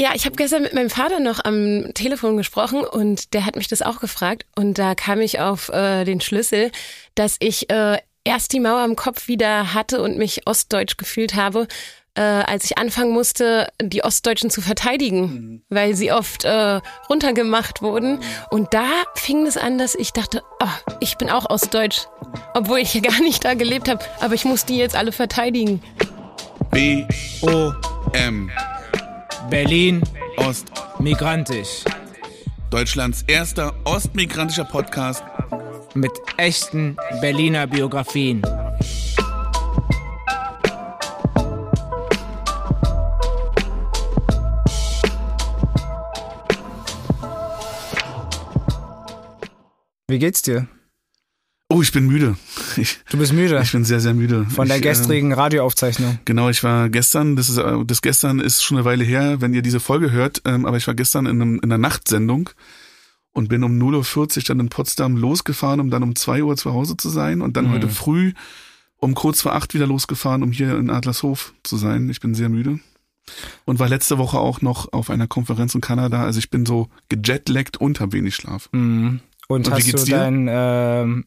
Ja, ich habe gestern mit meinem Vater noch am Telefon gesprochen und der hat mich das auch gefragt und da kam ich auf äh, den Schlüssel, dass ich äh, erst die Mauer im Kopf wieder hatte und mich ostdeutsch gefühlt habe, äh, als ich anfangen musste, die Ostdeutschen zu verteidigen, mhm. weil sie oft äh, runtergemacht wurden. Und da fing es an, dass ich dachte, oh, ich bin auch Ostdeutsch, obwohl ich hier gar nicht da gelebt habe, aber ich muss die jetzt alle verteidigen. B O M Berlin Ost Migrantisch. Deutschlands erster ostmigrantischer Podcast mit echten Berliner Biografien. Wie geht's dir? Oh, ich bin müde. Ich, du bist müde? Ich bin sehr, sehr müde. Von der ich, gestrigen äh, Radioaufzeichnung. Genau, ich war gestern, das ist äh, das gestern ist schon eine Weile her, wenn ihr diese Folge hört, ähm, aber ich war gestern in, einem, in einer Nachtsendung und bin um 0.40 Uhr dann in Potsdam losgefahren, um dann um 2 Uhr zu Hause zu sein und dann mhm. heute früh um kurz vor acht wieder losgefahren, um hier in Adlershof zu sein. Ich bin sehr müde. Und war letzte Woche auch noch auf einer Konferenz in Kanada. Also ich bin so gejetlaggt und habe wenig Schlaf. Mhm. Und, Und hast du deinen äh,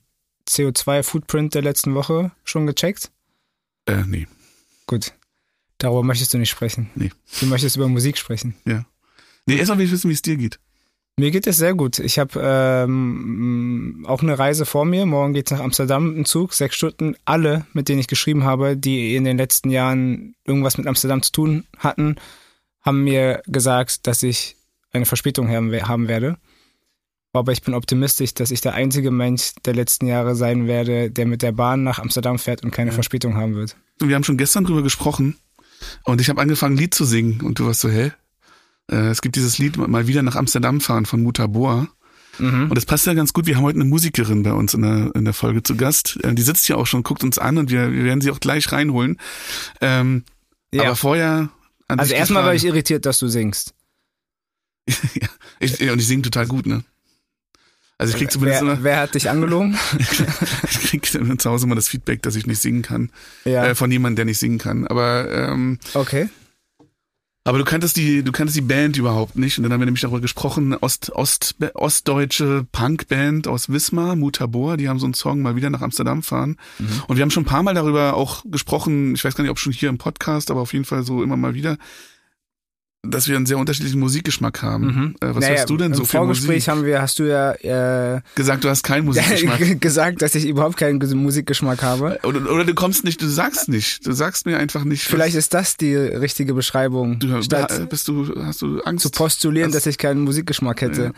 CO2-Footprint der letzten Woche schon gecheckt? Äh, nee. Gut. Darüber möchtest du nicht sprechen. Nee. Du möchtest über Musik sprechen. Ja. Nee, erstmal will ich wissen, wie es dir geht. Mir geht es sehr gut. Ich habe ähm, auch eine Reise vor mir. Morgen geht's nach Amsterdam im Zug, sechs Stunden. Alle, mit denen ich geschrieben habe, die in den letzten Jahren irgendwas mit Amsterdam zu tun hatten, haben mir gesagt, dass ich eine Verspätung haben, haben werde. Aber ich bin optimistisch, dass ich der einzige Mensch der letzten Jahre sein werde, der mit der Bahn nach Amsterdam fährt und keine ja. Verspätung haben wird. Wir haben schon gestern drüber gesprochen und ich habe angefangen, ein Lied zu singen und du warst so, hä? Äh, es gibt dieses Lied mal wieder nach Amsterdam fahren von Mutabor. Mhm. Und das passt ja ganz gut. Wir haben heute eine Musikerin bei uns in der, in der Folge zu Gast. Äh, die sitzt hier auch schon, guckt uns an und wir, wir werden sie auch gleich reinholen. Ähm, ja. Aber vorher. also erstmal war ich irritiert, dass du singst. ja, ich, und ich singe total gut, ne? Also ich krieg zumindest wer, immer, wer hat dich angelogen? ich krieg zu Hause immer das Feedback, dass ich nicht singen kann. Ja. Äh, von jemandem, der nicht singen kann. Aber ähm, okay. Aber du kanntest die, du kanntest die Band überhaupt nicht. Und dann haben wir nämlich darüber gesprochen, Ost, Ost, ostdeutsche Punkband aus Wismar, Mutabor, die haben so einen Song mal wieder nach Amsterdam fahren. Mhm. Und wir haben schon ein paar Mal darüber auch gesprochen, ich weiß gar nicht, ob schon hier im Podcast, aber auf jeden Fall so immer mal wieder, dass wir einen sehr unterschiedlichen Musikgeschmack haben. Mhm. Äh, was naja, hast du denn so für Vorgespräch Musik? haben wir, hast du ja äh, gesagt, du hast keinen Musikgeschmack. gesagt, dass ich überhaupt keinen Musikgeschmack habe. Oder, oder du kommst nicht, du sagst nicht, du sagst mir einfach nicht. Vielleicht ist das die richtige Beschreibung. Du, statt bist du, hast du Angst? Zu postulieren, dass ich keinen Musikgeschmack hätte.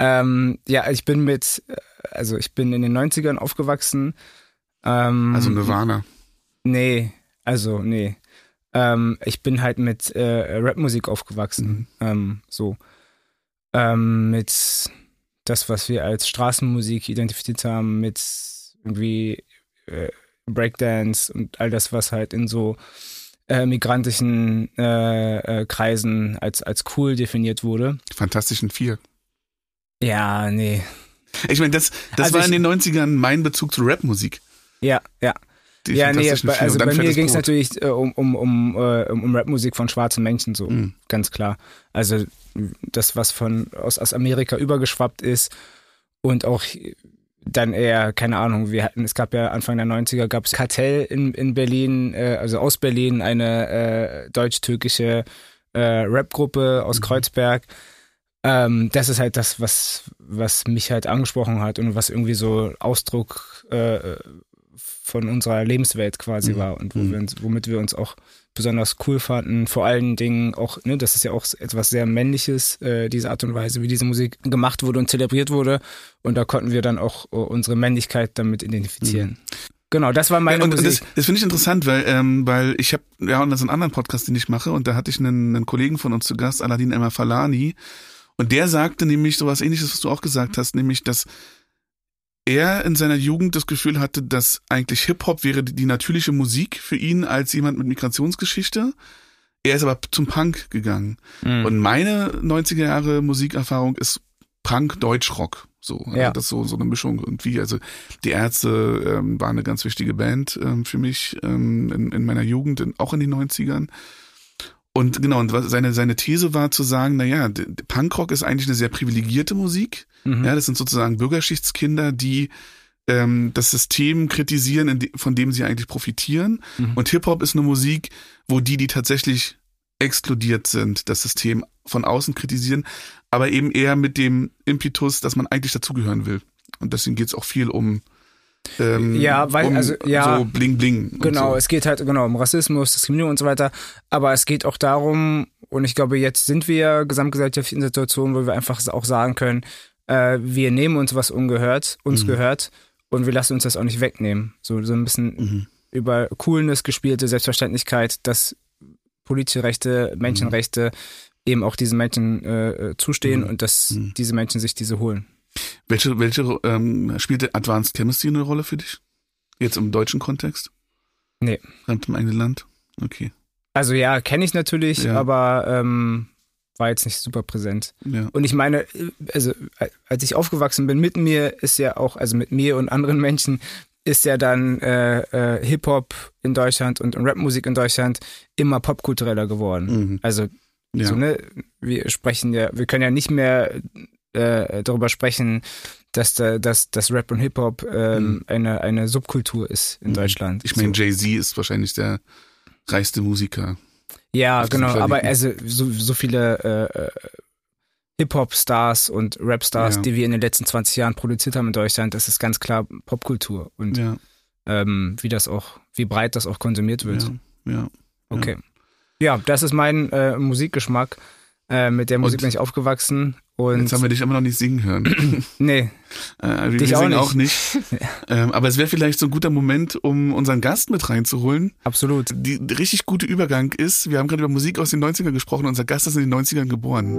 Ja. Ähm, ja, ich bin mit, also ich bin in den 90ern aufgewachsen. Ähm, also Nirvana. Nee, also nee. Ähm, ich bin halt mit äh, Rapmusik aufgewachsen. Mhm. Ähm, so. Ähm, mit das, was wir als Straßenmusik identifiziert haben, mit irgendwie äh, Breakdance und all das, was halt in so äh, migrantischen äh, äh, Kreisen als, als cool definiert wurde. Fantastischen Vier. Ja, nee. Ich meine, das, das also war in den 90ern mein Bezug zu Rapmusik. Ja, ja ja, nee, also bei mir ging es natürlich äh, um, um, um, äh, um Rapmusik von schwarzen Menschen, so mhm. ganz klar. Also das, was von aus, aus Amerika übergeschwappt ist und auch dann eher, keine Ahnung, wir hatten, es gab ja Anfang der 90er, gab es Kartell in, in Berlin, äh, also aus Berlin, eine äh, deutsch-türkische äh, Rap-Gruppe aus mhm. Kreuzberg. Ähm, das ist halt das, was, was mich halt angesprochen hat und was irgendwie so Ausdruck äh, von unserer Lebenswelt quasi mhm. war und wo mhm. wir uns, womit wir uns auch besonders cool fanden. Vor allen Dingen auch, ne, das ist ja auch etwas sehr Männliches, äh, diese Art und Weise, wie diese Musik gemacht wurde und zelebriert wurde. Und da konnten wir dann auch uh, unsere Männlichkeit damit identifizieren. Mhm. Genau, das war meine und, Musik. Das, das finde ich interessant, weil ähm, weil ich habe ja und das ist ein anderen Podcast, den ich mache und da hatte ich einen, einen Kollegen von uns zu Gast, Aladin Emma Falani, und der sagte nämlich sowas Ähnliches, was du auch gesagt hast, nämlich dass er in seiner Jugend das Gefühl hatte, dass eigentlich Hip-Hop wäre die natürliche Musik für ihn als jemand mit Migrationsgeschichte. Er ist aber zum Punk gegangen. Mhm. Und meine 90er Jahre Musikerfahrung ist Punk, Deutschrock. So, ja. Also das ist so, so eine Mischung irgendwie. Also die Ärzte ähm, waren eine ganz wichtige Band ähm, für mich ähm, in, in meiner Jugend, in, auch in den 90ern. Und genau, und seine, seine These war zu sagen, na ja, Punkrock ist eigentlich eine sehr privilegierte Musik. Mhm. Ja, das sind sozusagen Bürgerschichtskinder, die ähm, das System kritisieren, von dem sie eigentlich profitieren. Mhm. Und Hip-Hop ist eine Musik, wo die, die tatsächlich exkludiert sind, das System von außen kritisieren, aber eben eher mit dem Impetus, dass man eigentlich dazugehören will. Und deswegen geht's auch viel um ähm, ja, weil, um also, ja. So bling bling. Genau, so. es geht halt, genau, um Rassismus, Diskriminierung und so weiter. Aber es geht auch darum, und ich glaube, jetzt sind wir gesamtgesellschaftlich in Situationen, wo wir einfach auch sagen können, äh, wir nehmen uns was ungehört, uns mhm. gehört, und wir lassen uns das auch nicht wegnehmen. So, so ein bisschen mhm. über Coolness gespielte Selbstverständlichkeit, dass politische Rechte, Menschenrechte mhm. eben auch diesen Menschen äh, zustehen mhm. und dass mhm. diese Menschen sich diese holen. Welche, welche ähm, spielte Advanced Chemistry eine Rolle für dich? Jetzt im deutschen Kontext? Nee. Fremd im eigenen Land? Okay. Also ja, kenne ich natürlich, ja. aber ähm, war jetzt nicht super präsent. Ja. Und ich meine, also als ich aufgewachsen bin, mit mir ist ja auch, also mit mir und anderen Menschen, ist ja dann äh, äh, Hip-Hop in Deutschland und Rapmusik in Deutschland immer popkultureller geworden. Mhm. Also ja. so, ne, wir sprechen ja, wir können ja nicht mehr äh, darüber sprechen, dass, da, dass, dass Rap und Hip-Hop ähm, mhm. eine, eine Subkultur ist in mhm. Deutschland. Ich meine, so. Jay-Z ist wahrscheinlich der reichste Musiker. Ja, genau, aber also so, so viele äh, äh, Hip-Hop-Stars und Rap-Stars, ja. die wir in den letzten 20 Jahren produziert haben in Deutschland, das ist ganz klar Popkultur und ja. ähm, wie das auch, wie breit das auch konsumiert wird. Ja, ja. Okay. Ja, das ist mein äh, Musikgeschmack. Äh, mit der Musik und bin ich aufgewachsen. Und jetzt haben wir dich immer noch nicht singen hören. nee. Äh, wir dich singen auch nicht. Auch nicht. ähm, aber es wäre vielleicht so ein guter Moment, um unseren Gast mit reinzuholen. Absolut. Die, die richtig gute Übergang ist, wir haben gerade über Musik aus den 90ern gesprochen, unser Gast ist in den 90ern geboren.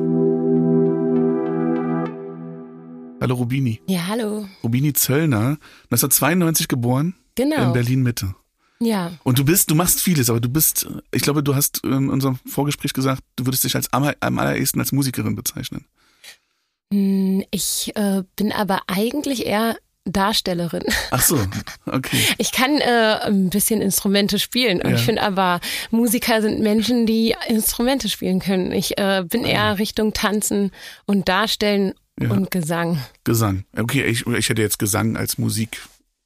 Hallo Rubini. Ja, hallo. Rubini Zöllner, 1992 geboren. Genau. In Berlin Mitte. Ja. Und du bist, du machst vieles, aber du bist, ich glaube, du hast in unserem Vorgespräch gesagt, du würdest dich als am, am allerersten als Musikerin bezeichnen. Hm, ich äh, bin aber eigentlich eher Darstellerin. Ach so, okay. Ich kann äh, ein bisschen Instrumente spielen. Und ja. ich finde aber, Musiker sind Menschen, die Instrumente spielen können. Ich äh, bin eher ah. Richtung Tanzen und Darstellen ja. und Gesang. Gesang. Okay, ich, ich hätte jetzt Gesang als Musik.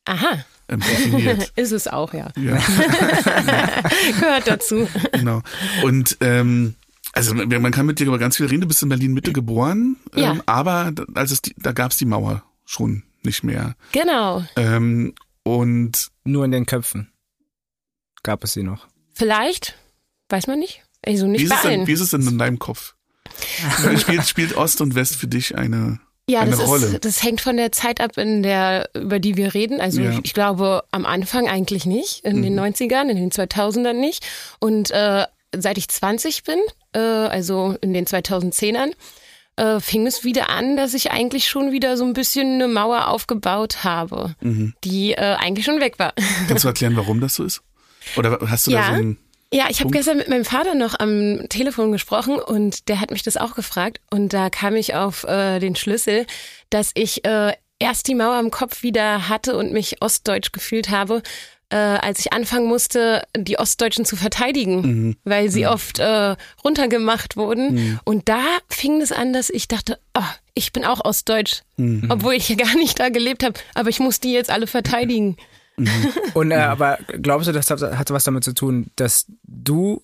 Aha definiert. Ist es auch, ja. ja. Gehört dazu. Genau. Und ähm, also man kann mit dir über ganz viel reden. Du bist in Berlin Mitte geboren, ähm, ja. aber als es die, da gab es die Mauer schon nicht mehr. Genau. Ähm, und nur in den Köpfen gab es sie noch. Vielleicht, weiß man nicht. Also nicht wie bei allen. Denn, wie ist es denn in deinem Kopf? spielt, spielt Ost und West für dich eine ja, eine das Rolle. Ist, das hängt von der Zeit ab, in der, über die wir reden. Also ja. ich, ich, glaube am Anfang eigentlich nicht, in mhm. den 90ern, in den 2000ern nicht. Und äh, seit ich 20 bin, äh, also in den 2010ern, äh, fing es wieder an, dass ich eigentlich schon wieder so ein bisschen eine Mauer aufgebaut habe, mhm. die äh, eigentlich schon weg war. Kannst du erklären, warum das so ist? Oder hast du ja. da so ein ja, ich habe gestern mit meinem Vater noch am Telefon gesprochen und der hat mich das auch gefragt und da kam ich auf äh, den Schlüssel, dass ich äh, erst die Mauer im Kopf wieder hatte und mich ostdeutsch gefühlt habe, äh, als ich anfangen musste, die Ostdeutschen zu verteidigen, mhm. weil sie mhm. oft äh, runtergemacht wurden. Mhm. Und da fing es an, dass ich dachte, oh, ich bin auch Ostdeutsch, mhm. obwohl ich ja gar nicht da gelebt habe, aber ich muss die jetzt alle verteidigen. Mhm. Und äh, aber glaubst du, das hat, hat was damit zu tun, dass du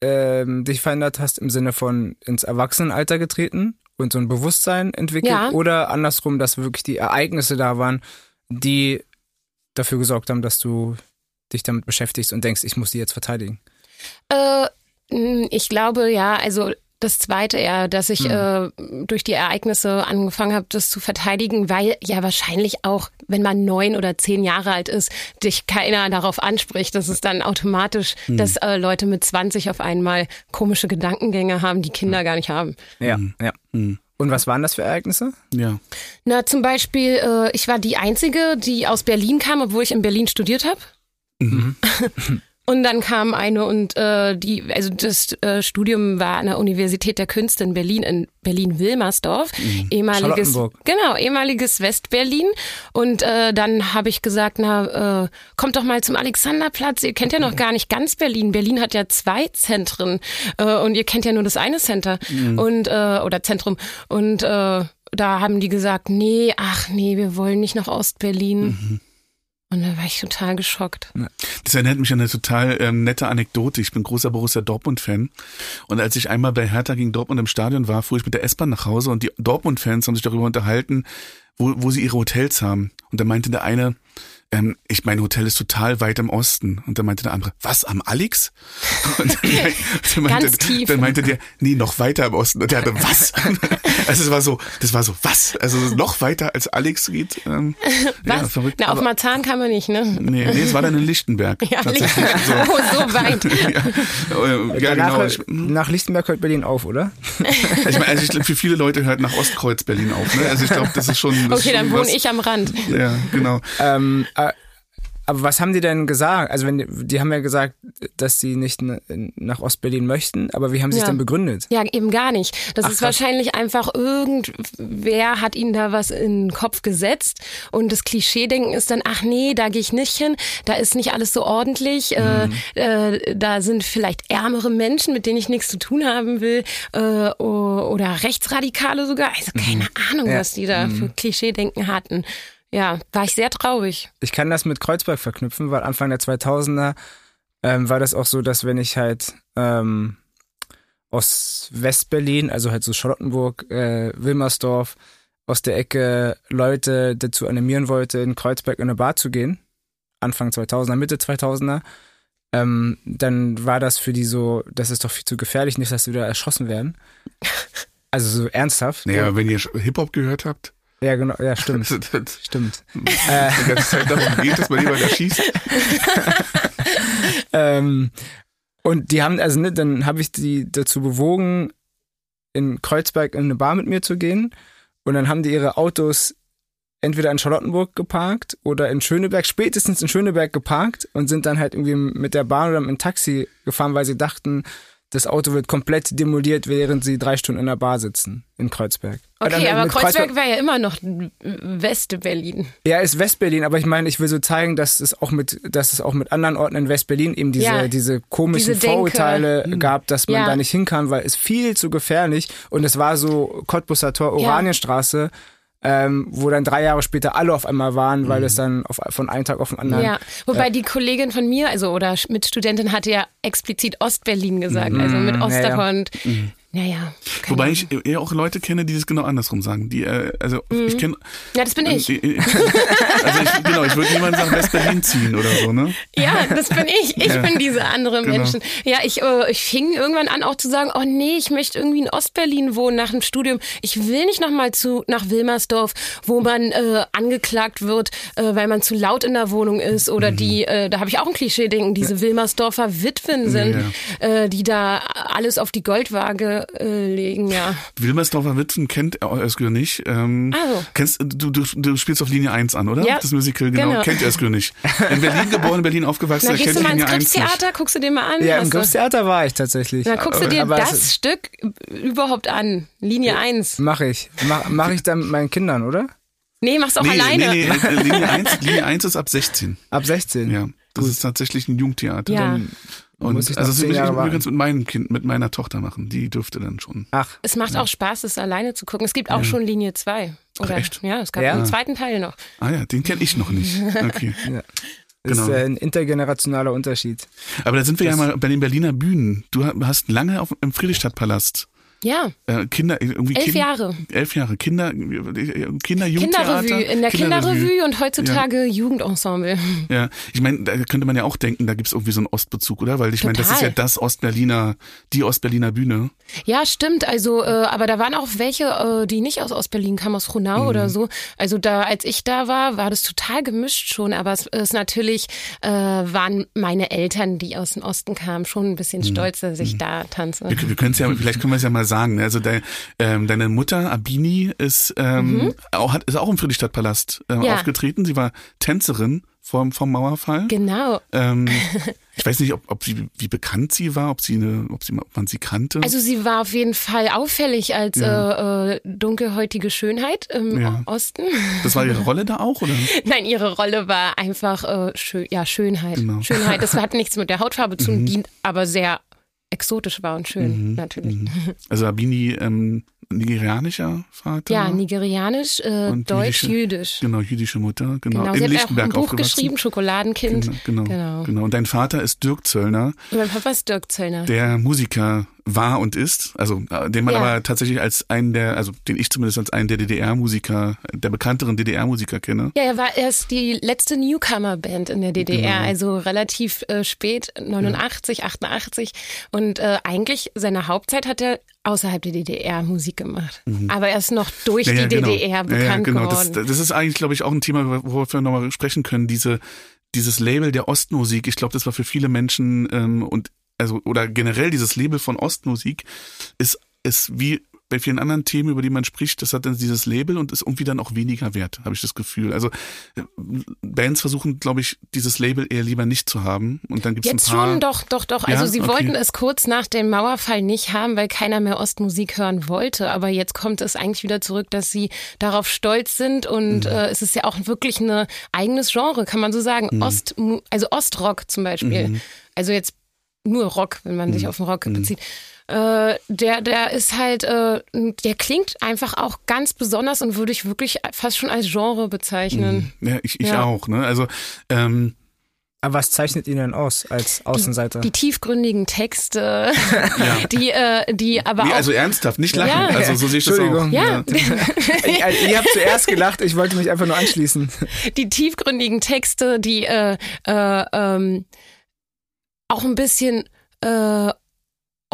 ähm, dich verändert hast im Sinne von ins Erwachsenenalter getreten und so ein Bewusstsein entwickelt? Ja. Oder andersrum, dass wirklich die Ereignisse da waren, die dafür gesorgt haben, dass du dich damit beschäftigst und denkst, ich muss die jetzt verteidigen? Äh, ich glaube, ja, also das zweite eher, dass ich mhm. äh, durch die Ereignisse angefangen habe, das zu verteidigen, weil ja wahrscheinlich auch, wenn man neun oder zehn Jahre alt ist, dich keiner darauf anspricht, dass es dann automatisch, mhm. dass äh, Leute mit 20 auf einmal komische Gedankengänge haben, die Kinder mhm. gar nicht haben. Ja, mhm. ja. Mhm. Und was waren das für Ereignisse? Ja. Na, zum Beispiel, äh, ich war die Einzige, die aus Berlin kam, obwohl ich in Berlin studiert habe. Mhm. Und dann kam eine und äh, die, also das äh, Studium war an der Universität der Künste in Berlin, in Berlin-Wilmersdorf, mhm. ehemaliges, genau, ehemaliges Westberlin. Und äh, dann habe ich gesagt, na, äh, kommt doch mal zum Alexanderplatz. Ihr kennt ja noch gar nicht ganz Berlin. Berlin hat ja zwei Zentren äh, und ihr kennt ja nur das eine Center mhm. und äh, oder Zentrum. Und äh, da haben die gesagt, nee, ach nee, wir wollen nicht nach Ostberlin. Mhm. Und da war ich total geschockt. Das erinnert mich an eine total ähm, nette Anekdote. Ich bin großer Borussia Dortmund-Fan. Und als ich einmal bei Hertha gegen Dortmund im Stadion war, fuhr ich mit der S-Bahn nach Hause und die Dortmund-Fans haben sich darüber unterhalten, wo, wo sie ihre Hotels haben. Und da meinte der eine, ähm, ich mein Hotel ist total weit im Osten. Und dann meinte der andere, was, am Alex? Und dann, meinte, Ganz tief. dann meinte der, nee, noch weiter im Osten. Und der hatte, was? also es war so, das war so, was? Also noch weiter als Alex geht. Ähm, was? Ja, verrückt. Na, auf Marzahn kann man nicht, ne? Nee, nee, es war dann in Lichtenberg. Ja, Lichtenberg. So. Oh, so weit. ja, ja genau. nach Lichtenberg hört Berlin auf, oder? ich meine, also ich glaube, für viele Leute hört nach Ostkreuz Berlin auf. Ne? Also ich glaube, das ist schon. Das okay, ist schon dann wohne ich am Rand. Ja, genau. Ähm, äh, aber was haben die denn gesagt? Also wenn die, die haben ja gesagt, dass sie nicht nach Ostberlin möchten, aber wie haben sie ja. es denn begründet? Ja, eben gar nicht. Das Ach, ist krass. wahrscheinlich einfach irgendwer hat ihnen da was in den Kopf gesetzt und das Klischee-Denken ist dann, ach nee, da gehe ich nicht hin, da ist nicht alles so ordentlich, äh, mhm. äh, äh, da sind vielleicht ärmere Menschen, mit denen ich nichts zu tun haben will äh, oder Rechtsradikale sogar. Also keine mhm. Ahnung, ja. was die da mhm. für Klischee-Denken hatten. Ja, war ich sehr traurig. Ich kann das mit Kreuzberg verknüpfen, weil Anfang der 2000er ähm, war das auch so, dass wenn ich halt ähm, aus Westberlin, also halt so Charlottenburg, äh, Wilmersdorf, aus der Ecke Leute dazu animieren wollte, in Kreuzberg in eine Bar zu gehen, Anfang 2000er, Mitte 2000er, ähm, dann war das für die so, das ist doch viel zu gefährlich, nicht, dass sie wieder erschossen werden. Also so ernsthaft. Naja, wenn ihr Hip-Hop gehört habt. Ja, genau, ja, stimmt. stimmt. Äh. Die ganze Zeit darum geht, dass man jemand erschießt. ähm, und die haben, also ne, dann habe ich die dazu bewogen, in Kreuzberg in eine Bar mit mir zu gehen. Und dann haben die ihre Autos entweder in Charlottenburg geparkt oder in Schöneberg, spätestens in Schöneberg geparkt und sind dann halt irgendwie mit der Bahn oder mit dem Taxi gefahren, weil sie dachten, das Auto wird komplett demoliert, während sie drei Stunden in der Bar sitzen in Kreuzberg. Okay, aber Kreuzberg, Kreuzberg wäre ja immer noch West-Berlin. Ja, ist West-Berlin, aber ich meine, ich will so zeigen, dass es auch mit, dass es auch mit anderen Orten in West-Berlin eben diese, ja, diese komischen diese Vorurteile hm. gab, dass man ja. da nicht hinkam, weil es viel zu gefährlich und es war so Cottbusser Tor, Oranienstraße. Ja ähm, wo dann drei Jahre später alle auf einmal waren, weil mhm. es dann auf, von einem Tag auf den anderen. Ja, wobei äh, die Kollegin von mir, also oder Mitstudentin, hatte ja explizit Ostberlin gesagt, mhm. also mit Osterhond. Ja, ja. Mhm. Naja. Wobei ich eher auch Leute kenne, die das genau andersrum sagen. Die, äh, also mhm. ich kenne. Ja, das bin ich. Äh, also ich, genau, ich würde niemanden sagen, West-Berlin ziehen oder so, ne? Ja, das bin ich. Ich ja. bin diese andere genau. Menschen. Ja, ich, äh, ich fing irgendwann an auch zu sagen, oh nee, ich möchte irgendwie in Ostberlin wohnen nach dem Studium. Ich will nicht nochmal zu nach Wilmersdorf, wo man äh, angeklagt wird, äh, weil man zu laut in der Wohnung ist oder mhm. die, äh, da habe ich auch ein Klischee-Denken, diese Wilmersdorfer Witwen sind, ja. äh, die da alles auf die Goldwaage äh, legen, ja. Wilmersdorfer Witwen kennt Özgür nicht. Ähm, also. kennst, du, du, du spielst auf Linie 1 an, oder? Ja, das Musical, genau. genau. Kennt Özgür nicht. In Berlin geboren, in Berlin aufgewachsen, Na, kennt du mal Linie ins Theater, guckst du dir mal an. Ja, im Theater war ich tatsächlich. Dann guckst du dir aber das Stück überhaupt an. Linie 1. Mach ich. Mach, mach ich dann mit meinen Kindern, oder? Nee, mach's auch nee, alleine. Nee, nee, Linie 1, Linie 1 ist ab 16. Ab 16? Ja. Das Gut. ist tatsächlich ein Jugendtheater. Ja. Dann und muss ich also das würde ich übrigens mit meinem Kind, mit meiner Tochter machen. Die dürfte dann schon. Ach. Es macht ja. auch Spaß, das alleine zu gucken. Es gibt auch ja. schon Linie 2. Oder, Ach, echt? Ja, es gab ja. einen zweiten Teil noch. Ah ja, den kenne ich noch nicht. Okay. ja. Das genau. ist ein intergenerationaler Unterschied. Aber da sind wir das ja mal bei den Berliner Bühnen. Du hast lange auf, im Friedrichstadtpalast ja. Äh, Kinder, irgendwie elf kind, Jahre. Elf Jahre. Kinder, Kinder, Kinderrevue, in der Kinderrevue und heutzutage ja. Jugendensemble. Ja, ich meine, da könnte man ja auch denken, da gibt's irgendwie so einen Ostbezug, oder? Weil ich meine, das ist ja das Ostberliner, die Ostberliner Bühne. Ja, stimmt. Also, äh, aber da waren auch welche, äh, die nicht aus Ostberlin kamen, aus Frohnau mhm. oder so. Also da, als ich da war, war das total gemischt schon. Aber es ist natürlich, äh, waren meine Eltern, die aus dem Osten kamen, schon ein bisschen mhm. stolz, dass ich mhm. da tanze. Wir, wir können es ja, vielleicht können wir es ja mal sagen sagen. Ne? Also de, ähm, deine Mutter Abini ist, ähm, mhm. auch, hat, ist auch im Friedrichstadtpalast äh, ja. aufgetreten. Sie war Tänzerin vom, vom Mauerfall. Genau. Ähm, ich weiß nicht, ob, ob sie, wie bekannt sie war, ob sie eine, ob sie, ob man sie kannte. Also sie war auf jeden Fall auffällig als ja. äh, äh, dunkelhäutige Schönheit im ja. Osten. Das war ihre Rolle da auch, oder? Nein, ihre Rolle war einfach äh, schön, ja Schönheit. Genau. Schönheit. Das hat nichts mit der Hautfarbe zu tun, mhm. dient aber sehr exotisch war und schön, mhm, natürlich. Mhm. Also Abini, ähm, nigerianischer Vater? Ja, nigerianisch, äh, deutsch-jüdisch. Genau, jüdische Mutter, genau. genau. In sie Lichtenberg hat auch ein Buch geschrieben, Schokoladenkind. Genau, genau, genau, genau. Und dein Vater ist Dirk Zöllner. mein Papa ist Dirk Zöllner. Der Musiker war und ist, also äh, den man ja. aber tatsächlich als einen der, also den ich zumindest als einen der DDR-Musiker, der bekannteren DDR-Musiker kenne. Ja, er war erst die letzte Newcomer-Band in der DDR, genau. also relativ äh, spät, 89, ja. 88 und äh, eigentlich seine Hauptzeit hat er außerhalb der DDR Musik gemacht. Mhm. Aber er ist noch durch ja, die genau. DDR bekannt ja, genau. geworden. Das, das ist eigentlich, glaube ich, auch ein Thema, worüber wir nochmal sprechen können. Diese dieses Label der Ostmusik, ich glaube, das war für viele Menschen ähm, und also oder generell dieses Label von Ostmusik ist ist wie bei vielen anderen Themen, über die man spricht, das hat dann dieses Label und ist irgendwie dann auch weniger wert, habe ich das Gefühl. Also Bands versuchen, glaube ich, dieses Label eher lieber nicht zu haben. Und dann gibt's Jetzt ein paar, schon, doch, doch, doch. Also ja? sie okay. wollten es kurz nach dem Mauerfall nicht haben, weil keiner mehr Ostmusik hören wollte. Aber jetzt kommt es eigentlich wieder zurück, dass sie darauf stolz sind und mhm. äh, es ist ja auch wirklich ein eigenes Genre, kann man so sagen. Mhm. Ost, also Ostrock zum Beispiel. Mhm. Also jetzt nur Rock, wenn man sich mhm. auf den Rock mhm. bezieht. Äh, der, der ist halt, äh, der klingt einfach auch ganz besonders und würde ich wirklich fast schon als Genre bezeichnen. Mhm. Ja, ich, ich ja. auch. Ne? Also ähm, aber was zeichnet ihn denn aus als Außenseiter? Die, die tiefgründigen Texte, ja. die, äh, die aber nee, auch. Also ernsthaft, nicht lachen. Ja. Also so sehe ich das auch. Ja. ja. ich, ihr habt zuerst gelacht, ich wollte mich einfach nur anschließen. Die tiefgründigen Texte, die äh, äh, ähm, auch ein bisschen äh,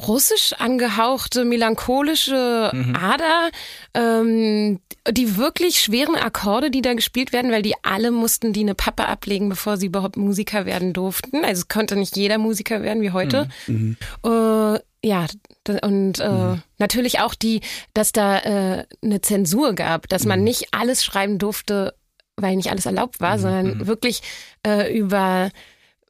russisch angehauchte, melancholische mhm. Ader, ähm, die wirklich schweren Akkorde, die da gespielt werden, weil die alle mussten die eine Pappe ablegen, bevor sie überhaupt Musiker werden durften. Also es konnte nicht jeder Musiker werden wie heute. Mhm. mhm. Äh, ja, und äh, mhm. natürlich auch die, dass da äh, eine Zensur gab, dass man mhm. nicht alles schreiben durfte, weil nicht alles erlaubt war, mhm. sondern wirklich äh, über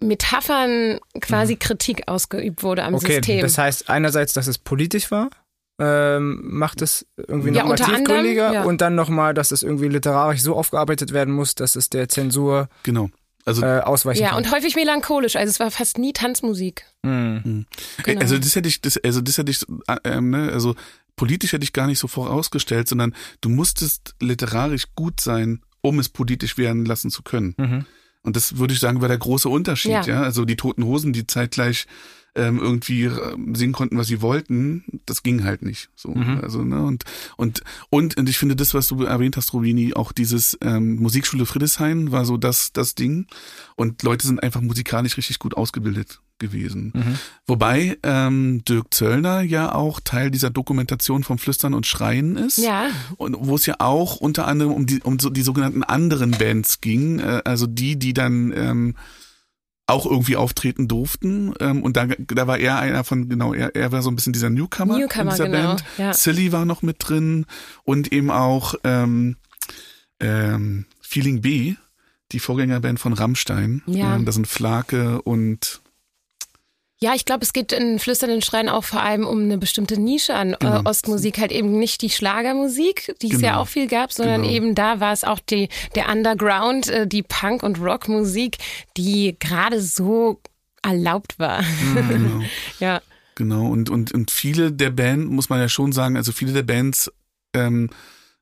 Metaphern quasi mhm. Kritik ausgeübt wurde am okay, System. Das heißt einerseits, dass es politisch war, ähm, macht es irgendwie ja, nochmal tiefgründiger anderem, ja. und dann nochmal, dass es irgendwie literarisch so aufgearbeitet werden muss, dass es der Zensur genau. Also, äh, ausweichen ja, kann. und häufig melancholisch, also es war fast nie Tanzmusik. Mhm. Genau. Also das hätte ich, das, also das hätte ich, äh, ähm, ne, also politisch hätte ich gar nicht so vorausgestellt, sondern du musstest literarisch gut sein, um es politisch werden lassen zu können. Mhm. Und das würde ich sagen, war der große Unterschied, ja. ja? Also die Toten Hosen, die zeitgleich ähm, irgendwie ähm, singen konnten, was sie wollten, das ging halt nicht. So, mhm. also ne und und und und ich finde das, was du erwähnt hast, Robini, auch dieses ähm, Musikschule Friedrichshain war so das das Ding und Leute sind einfach musikalisch richtig gut ausgebildet gewesen. Mhm. Wobei ähm, Dirk Zöllner ja auch Teil dieser Dokumentation vom Flüstern und Schreien ist. Ja. Und wo es ja auch unter anderem um die um so die sogenannten anderen Bands ging, äh, also die, die dann ähm, auch irgendwie auftreten durften. Ähm, und da, da war er einer von, genau, er, er war so ein bisschen dieser Newcomer, Newcomer in dieser genau, Band. Ja. Silly war noch mit drin und eben auch ähm, ähm, Feeling B, die Vorgängerband von Rammstein. Ja. Ähm, da sind Flake und ja, ich glaube, es geht in Flüsternden Schreien auch vor allem um eine bestimmte Nische an äh, genau. Ostmusik, halt eben nicht die Schlagermusik, die es genau. ja auch viel gab, sondern genau. eben da war es auch die, der Underground, äh, die Punk- und Rockmusik, die gerade so erlaubt war. Mhm, genau. ja. Genau, und, und, und viele der Bands, muss man ja schon sagen, also viele der Bands, ähm,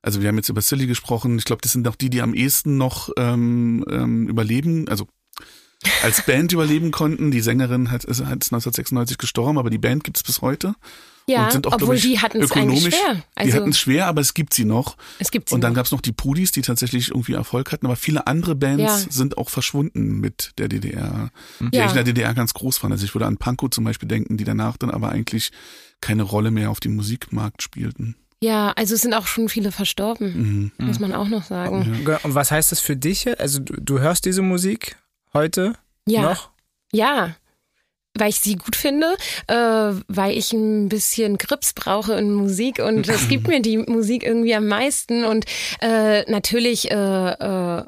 also wir haben jetzt über Silly gesprochen, ich glaube, das sind auch die, die am ehesten noch ähm, ähm, überleben, also als Band überleben konnten. Die Sängerin hat, ist, hat 1996 gestorben, aber die Band gibt es bis heute. Ja, und sind auch, obwohl ich, die hatten es eigentlich schwer. Also, die hatten es schwer, aber es gibt sie noch. Es gibt sie Und dann noch. gab es noch die Pudis, die tatsächlich irgendwie Erfolg hatten, aber viele andere Bands ja. sind auch verschwunden mit der DDR, die ja. eigentlich in der DDR ganz groß waren. Also ich würde an Pankow zum Beispiel denken, die danach dann aber eigentlich keine Rolle mehr auf dem Musikmarkt spielten. Ja, also es sind auch schon viele verstorben, mhm. muss man auch noch sagen. Ja. Und was heißt das für dich? Also du, du hörst diese Musik heute ja. noch? Ja, weil ich sie gut finde, äh, weil ich ein bisschen Grips brauche in Musik und es gibt mir die Musik irgendwie am meisten und äh, natürlich äh, äh,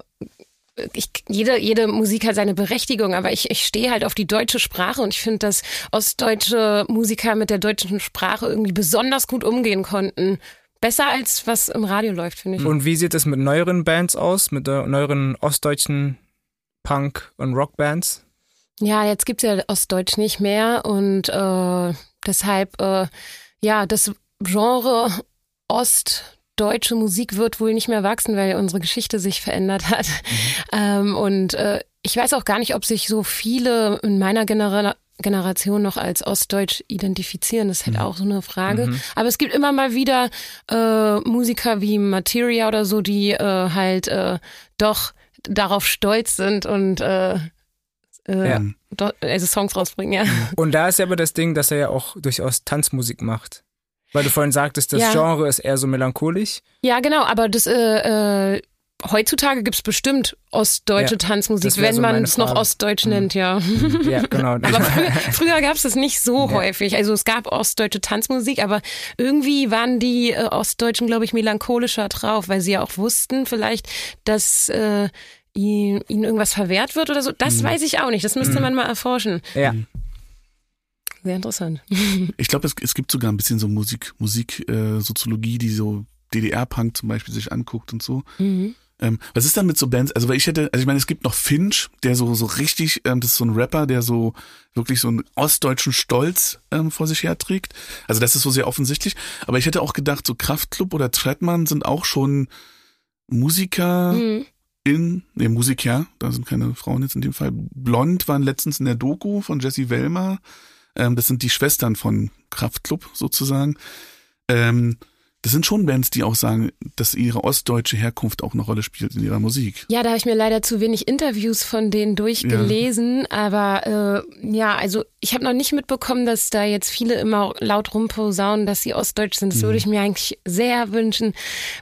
ich, jede, jede Musik hat seine Berechtigung, aber ich, ich stehe halt auf die deutsche Sprache und ich finde, dass ostdeutsche Musiker mit der deutschen Sprache irgendwie besonders gut umgehen konnten. Besser als was im Radio läuft, finde ich. Und wie sieht es mit neueren Bands aus, mit der neueren ostdeutschen Punk- und Rockbands? Ja, jetzt gibt's ja Ostdeutsch nicht mehr und äh, deshalb, äh, ja, das Genre ostdeutsche Musik wird wohl nicht mehr wachsen, weil unsere Geschichte sich verändert hat. Mhm. Ähm, und äh, ich weiß auch gar nicht, ob sich so viele in meiner Genera Generation noch als Ostdeutsch identifizieren. Das ist halt mhm. auch so eine Frage. Mhm. Aber es gibt immer mal wieder äh, Musiker wie Materia oder so, die äh, halt äh, doch darauf stolz sind und äh, äh, ja. also Songs rausbringen, ja. Und da ist ja aber das Ding, dass er ja auch durchaus Tanzmusik macht. Weil du vorhin sagtest, das ja. Genre ist eher so melancholisch. Ja, genau, aber das äh, heutzutage gibt's bestimmt ostdeutsche ja, Tanzmusik, wenn so man es noch ostdeutsch mhm. nennt, ja. Ja, genau. aber früher, früher gab es das nicht so ja. häufig. Also es gab ostdeutsche Tanzmusik, aber irgendwie waren die äh, Ostdeutschen, glaube ich, melancholischer drauf, weil sie ja auch wussten vielleicht, dass äh, ihnen irgendwas verwehrt wird oder so. Das mhm. weiß ich auch nicht. Das müsste mhm. man mal erforschen. Ja. Mhm. Sehr interessant. Ich glaube, es, es gibt sogar ein bisschen so Musik, Musik, äh, Soziologie, die so DDR-Punk zum Beispiel sich anguckt und so. Mhm. Ähm, was ist dann mit so Bands? Also weil ich hätte, also ich meine, es gibt noch Finch, der so so richtig, ähm, das ist so ein Rapper, der so wirklich so einen ostdeutschen Stolz ähm, vor sich herträgt. Also das ist so sehr offensichtlich. Aber ich hätte auch gedacht, so Kraftklub oder Trettmann sind auch schon Musiker. Mhm in, ne, Musiker, da sind keine Frauen jetzt in dem Fall. Blond waren letztens in der Doku von Jesse Wellmer. Ähm, das sind die Schwestern von Kraftklub sozusagen. Ähm, das sind schon Bands, die auch sagen, dass ihre ostdeutsche Herkunft auch eine Rolle spielt in ihrer Musik. Ja, da habe ich mir leider zu wenig Interviews von denen durchgelesen, ja. aber äh, ja, also ich habe noch nicht mitbekommen, dass da jetzt viele immer laut rumposaunen, dass sie ostdeutsch sind. Das mhm. würde ich mir eigentlich sehr wünschen,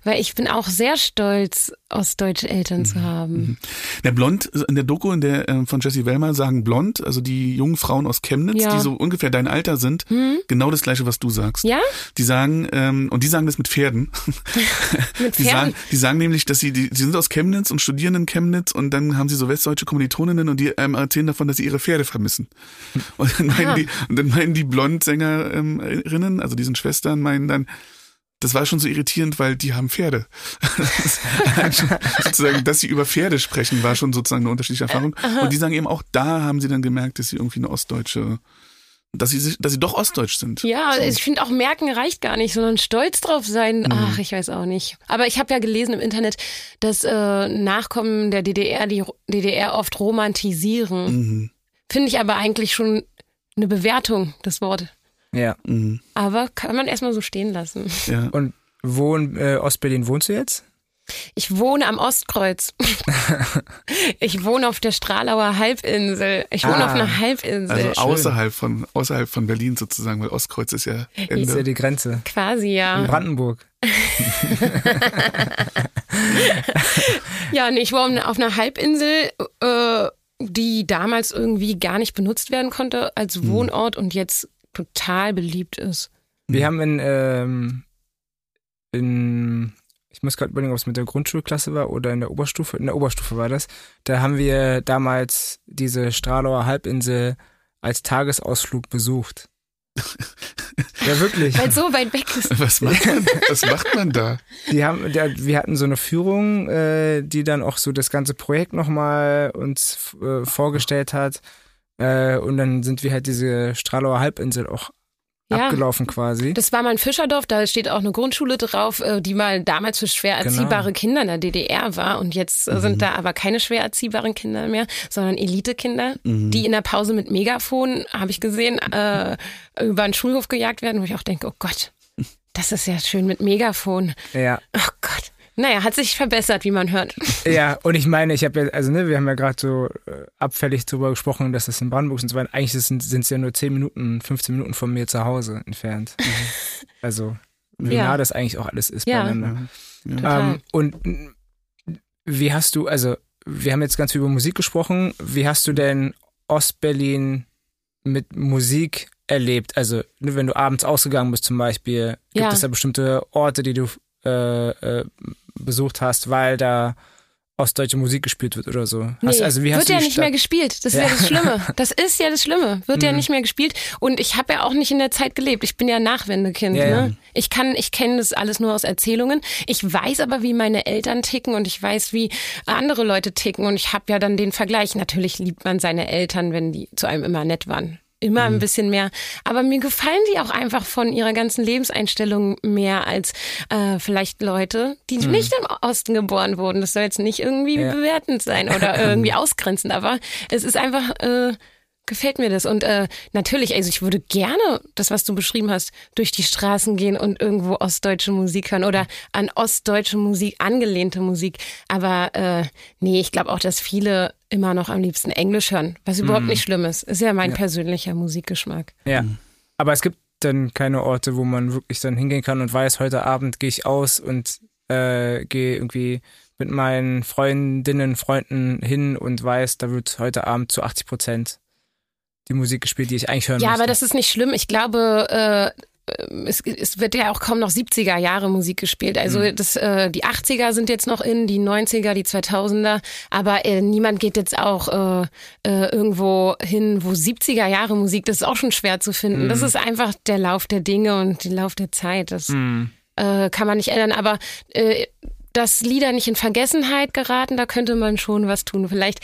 weil ich bin auch sehr stolz ostdeutsche Eltern mhm. zu haben. Mhm. Der Blond, in der Doku in der, äh, von Jesse Wellmer sagen Blond, also die jungen Frauen aus Chemnitz, ja. die so ungefähr dein Alter sind, mhm. genau das gleiche, was du sagst. Ja? Die sagen, ähm, und die sagen das mit Pferden. mit Pferden? Die sagen, die sagen nämlich, dass sie, die, die sind aus Chemnitz und studieren in Chemnitz und dann haben sie so westdeutsche Kommilitoninnen und die ähm, erzählen davon, dass sie ihre Pferde vermissen. Und dann meinen, die, und dann meinen die Blond-Sängerinnen, ähm, also diesen Schwestern, meinen dann, das war schon so irritierend, weil die haben Pferde. sozusagen, dass sie über Pferde sprechen, war schon sozusagen eine unterschiedliche Erfahrung. Äh, und die sagen eben auch, da haben sie dann gemerkt, dass sie irgendwie eine ostdeutsche, dass sie, dass sie doch ostdeutsch sind. Ja, so. ich finde auch merken reicht gar nicht, sondern stolz drauf sein. Mhm. Ach, ich weiß auch nicht. Aber ich habe ja gelesen im Internet, dass äh, Nachkommen der DDR die DDR oft romantisieren. Mhm. Finde ich aber eigentlich schon eine Bewertung, das Wort. Ja. Mhm. Aber kann man erstmal so stehen lassen. Ja. Und wo in äh, Ostberlin wohnst du jetzt? Ich wohne am Ostkreuz. ich wohne auf der Stralauer Halbinsel. Ich wohne ah, auf einer Halbinsel. Also außerhalb von, außerhalb von Berlin sozusagen, weil Ostkreuz ist ja Ende. Ist ja die Grenze. Quasi, ja. In Brandenburg. ja, nee, ich wohne auf einer Halbinsel, äh, die damals irgendwie gar nicht benutzt werden konnte als hm. Wohnort hm. und jetzt total beliebt ist. Wir haben in, ähm, in ich muss gerade überlegen, ob es mit der Grundschulklasse war oder in der Oberstufe. In der Oberstufe war das. Da haben wir damals diese Stralauer Halbinsel als Tagesausflug besucht. ja, wirklich. Weil so weit weg ist. Was macht man, was macht man da? Die haben, der, wir hatten so eine Führung, äh, die dann auch so das ganze Projekt nochmal uns äh, vorgestellt hat. Äh, und dann sind wir halt diese Stralauer Halbinsel auch ja, abgelaufen quasi. Das war mal ein Fischerdorf, da steht auch eine Grundschule drauf, äh, die mal damals für schwer genau. erziehbare genau. Kinder in der DDR war. Und jetzt äh, mhm. sind da aber keine schwer erziehbaren Kinder mehr, sondern Elitekinder, mhm. die in der Pause mit Megafon, habe ich gesehen, äh, über einen Schulhof gejagt werden, wo ich auch denke, oh Gott, das ist ja schön mit Megafon. Ja. Oh. Naja, hat sich verbessert, wie man hört. Ja, und ich meine, ich habe ja, also ne, wir haben ja gerade so äh, abfällig darüber gesprochen, dass das in Brandenburg sind. Eigentlich sind es ja nur 10 Minuten, 15 Minuten von mir zu Hause entfernt. Mhm. also, wie ja. nah das eigentlich auch alles ist ja. beieinander. Ja. Ähm, und wie hast du, also, wir haben jetzt ganz viel über Musik gesprochen. Wie hast du denn Ostberlin mit Musik erlebt? Also, ne, wenn du abends ausgegangen bist zum Beispiel, gibt ja. es da bestimmte Orte, die du äh, äh, besucht hast, weil da ostdeutsche Musik gespielt wird oder so. Nee, hast, also wie wird ja nicht mehr gespielt. Das ist ja. ja das Schlimme. Das ist ja das Schlimme. Wird mhm. ja nicht mehr gespielt. Und ich habe ja auch nicht in der Zeit gelebt. Ich bin ja Nachwendekind. Ja, ne? Ich kann, ich kenne das alles nur aus Erzählungen. Ich weiß aber, wie meine Eltern ticken und ich weiß, wie andere Leute ticken. Und ich habe ja dann den Vergleich. Natürlich liebt man seine Eltern, wenn die zu einem immer nett waren immer ein mhm. bisschen mehr. Aber mir gefallen die auch einfach von ihrer ganzen Lebenseinstellung mehr als äh, vielleicht Leute, die mhm. nicht im Osten geboren wurden. Das soll jetzt nicht irgendwie ja. bewertend sein oder irgendwie ausgrenzend, aber es ist einfach äh, gefällt mir das. Und äh, natürlich, also ich würde gerne das, was du beschrieben hast, durch die Straßen gehen und irgendwo ostdeutsche Musik hören oder an ostdeutsche Musik angelehnte Musik. Aber äh, nee, ich glaube auch, dass viele immer noch am liebsten Englisch hören, was mhm. überhaupt nicht schlimm ist. Ist ja mein ja. persönlicher Musikgeschmack. Ja. Aber es gibt dann keine Orte, wo man wirklich dann hingehen kann und weiß, heute Abend gehe ich aus und äh, gehe irgendwie mit meinen Freundinnen, Freunden hin und weiß, da wird heute Abend zu 80 Prozent die Musik gespielt, die ich eigentlich hören Ja, möchte. aber das ist nicht schlimm. Ich glaube, äh, es, es, wird ja auch kaum noch 70er Jahre Musik gespielt. Also mhm. das, äh, die 80er sind jetzt noch in, die 90er, die 2000er, aber äh, niemand geht jetzt auch äh, äh, irgendwo hin, wo 70er Jahre Musik, das ist auch schon schwer zu finden. Mhm. Das ist einfach der Lauf der Dinge und der Lauf der Zeit. Das mhm. kann man nicht ändern. Aber äh, dass Lieder nicht in Vergessenheit geraten, da könnte man schon was tun. Vielleicht,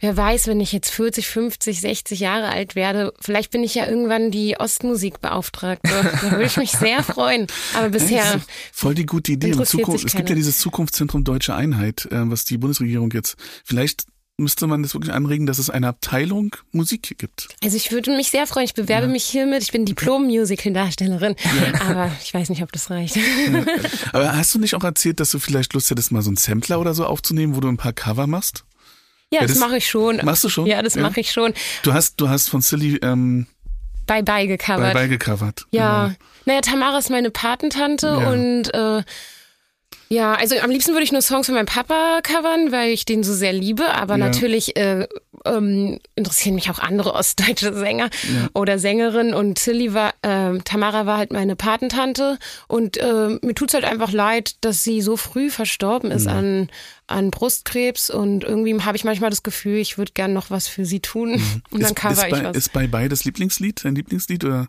wer weiß, wenn ich jetzt 40, 50, 60 Jahre alt werde, vielleicht bin ich ja irgendwann die Ostmusikbeauftragte. Da würde ich mich sehr freuen. Aber bisher. Voll die gute Idee. Zukunft, es gibt ja dieses Zukunftszentrum Deutsche Einheit, äh, was die Bundesregierung jetzt vielleicht müsste man das wirklich anregen, dass es eine Abteilung Musik gibt. Also ich würde mich sehr freuen. Ich bewerbe ja. mich hiermit. Ich bin Diplom-Musical-Darstellerin. Ja. Aber ich weiß nicht, ob das reicht. Ja. Aber hast du nicht auch erzählt, dass du vielleicht Lust hättest, mal so einen Sampler oder so aufzunehmen, wo du ein paar Cover machst? Ja, das, das mache ich schon. Machst du schon? Ja, das mache ich schon. Du hast, du hast von Silly ähm, Bye Bye gecovert. Bye Bye gecovert. Ja. Genau. Naja, Tamara ist meine Patentante und äh, ja, also am liebsten würde ich nur Songs von meinem Papa covern, weil ich den so sehr liebe. Aber ja. natürlich äh, ähm, interessieren mich auch andere ostdeutsche Sänger ja. oder Sängerinnen. Und Tilly war, äh, Tamara war halt meine Patentante. Und äh, mir tut's halt einfach leid, dass sie so früh verstorben ist mhm. an, an Brustkrebs. Und irgendwie habe ich manchmal das Gefühl, ich würde gern noch was für sie tun. Mhm. Und dann cover ist ich bei, was. Ist bei beides Lieblingslied, dein Lieblingslied oder?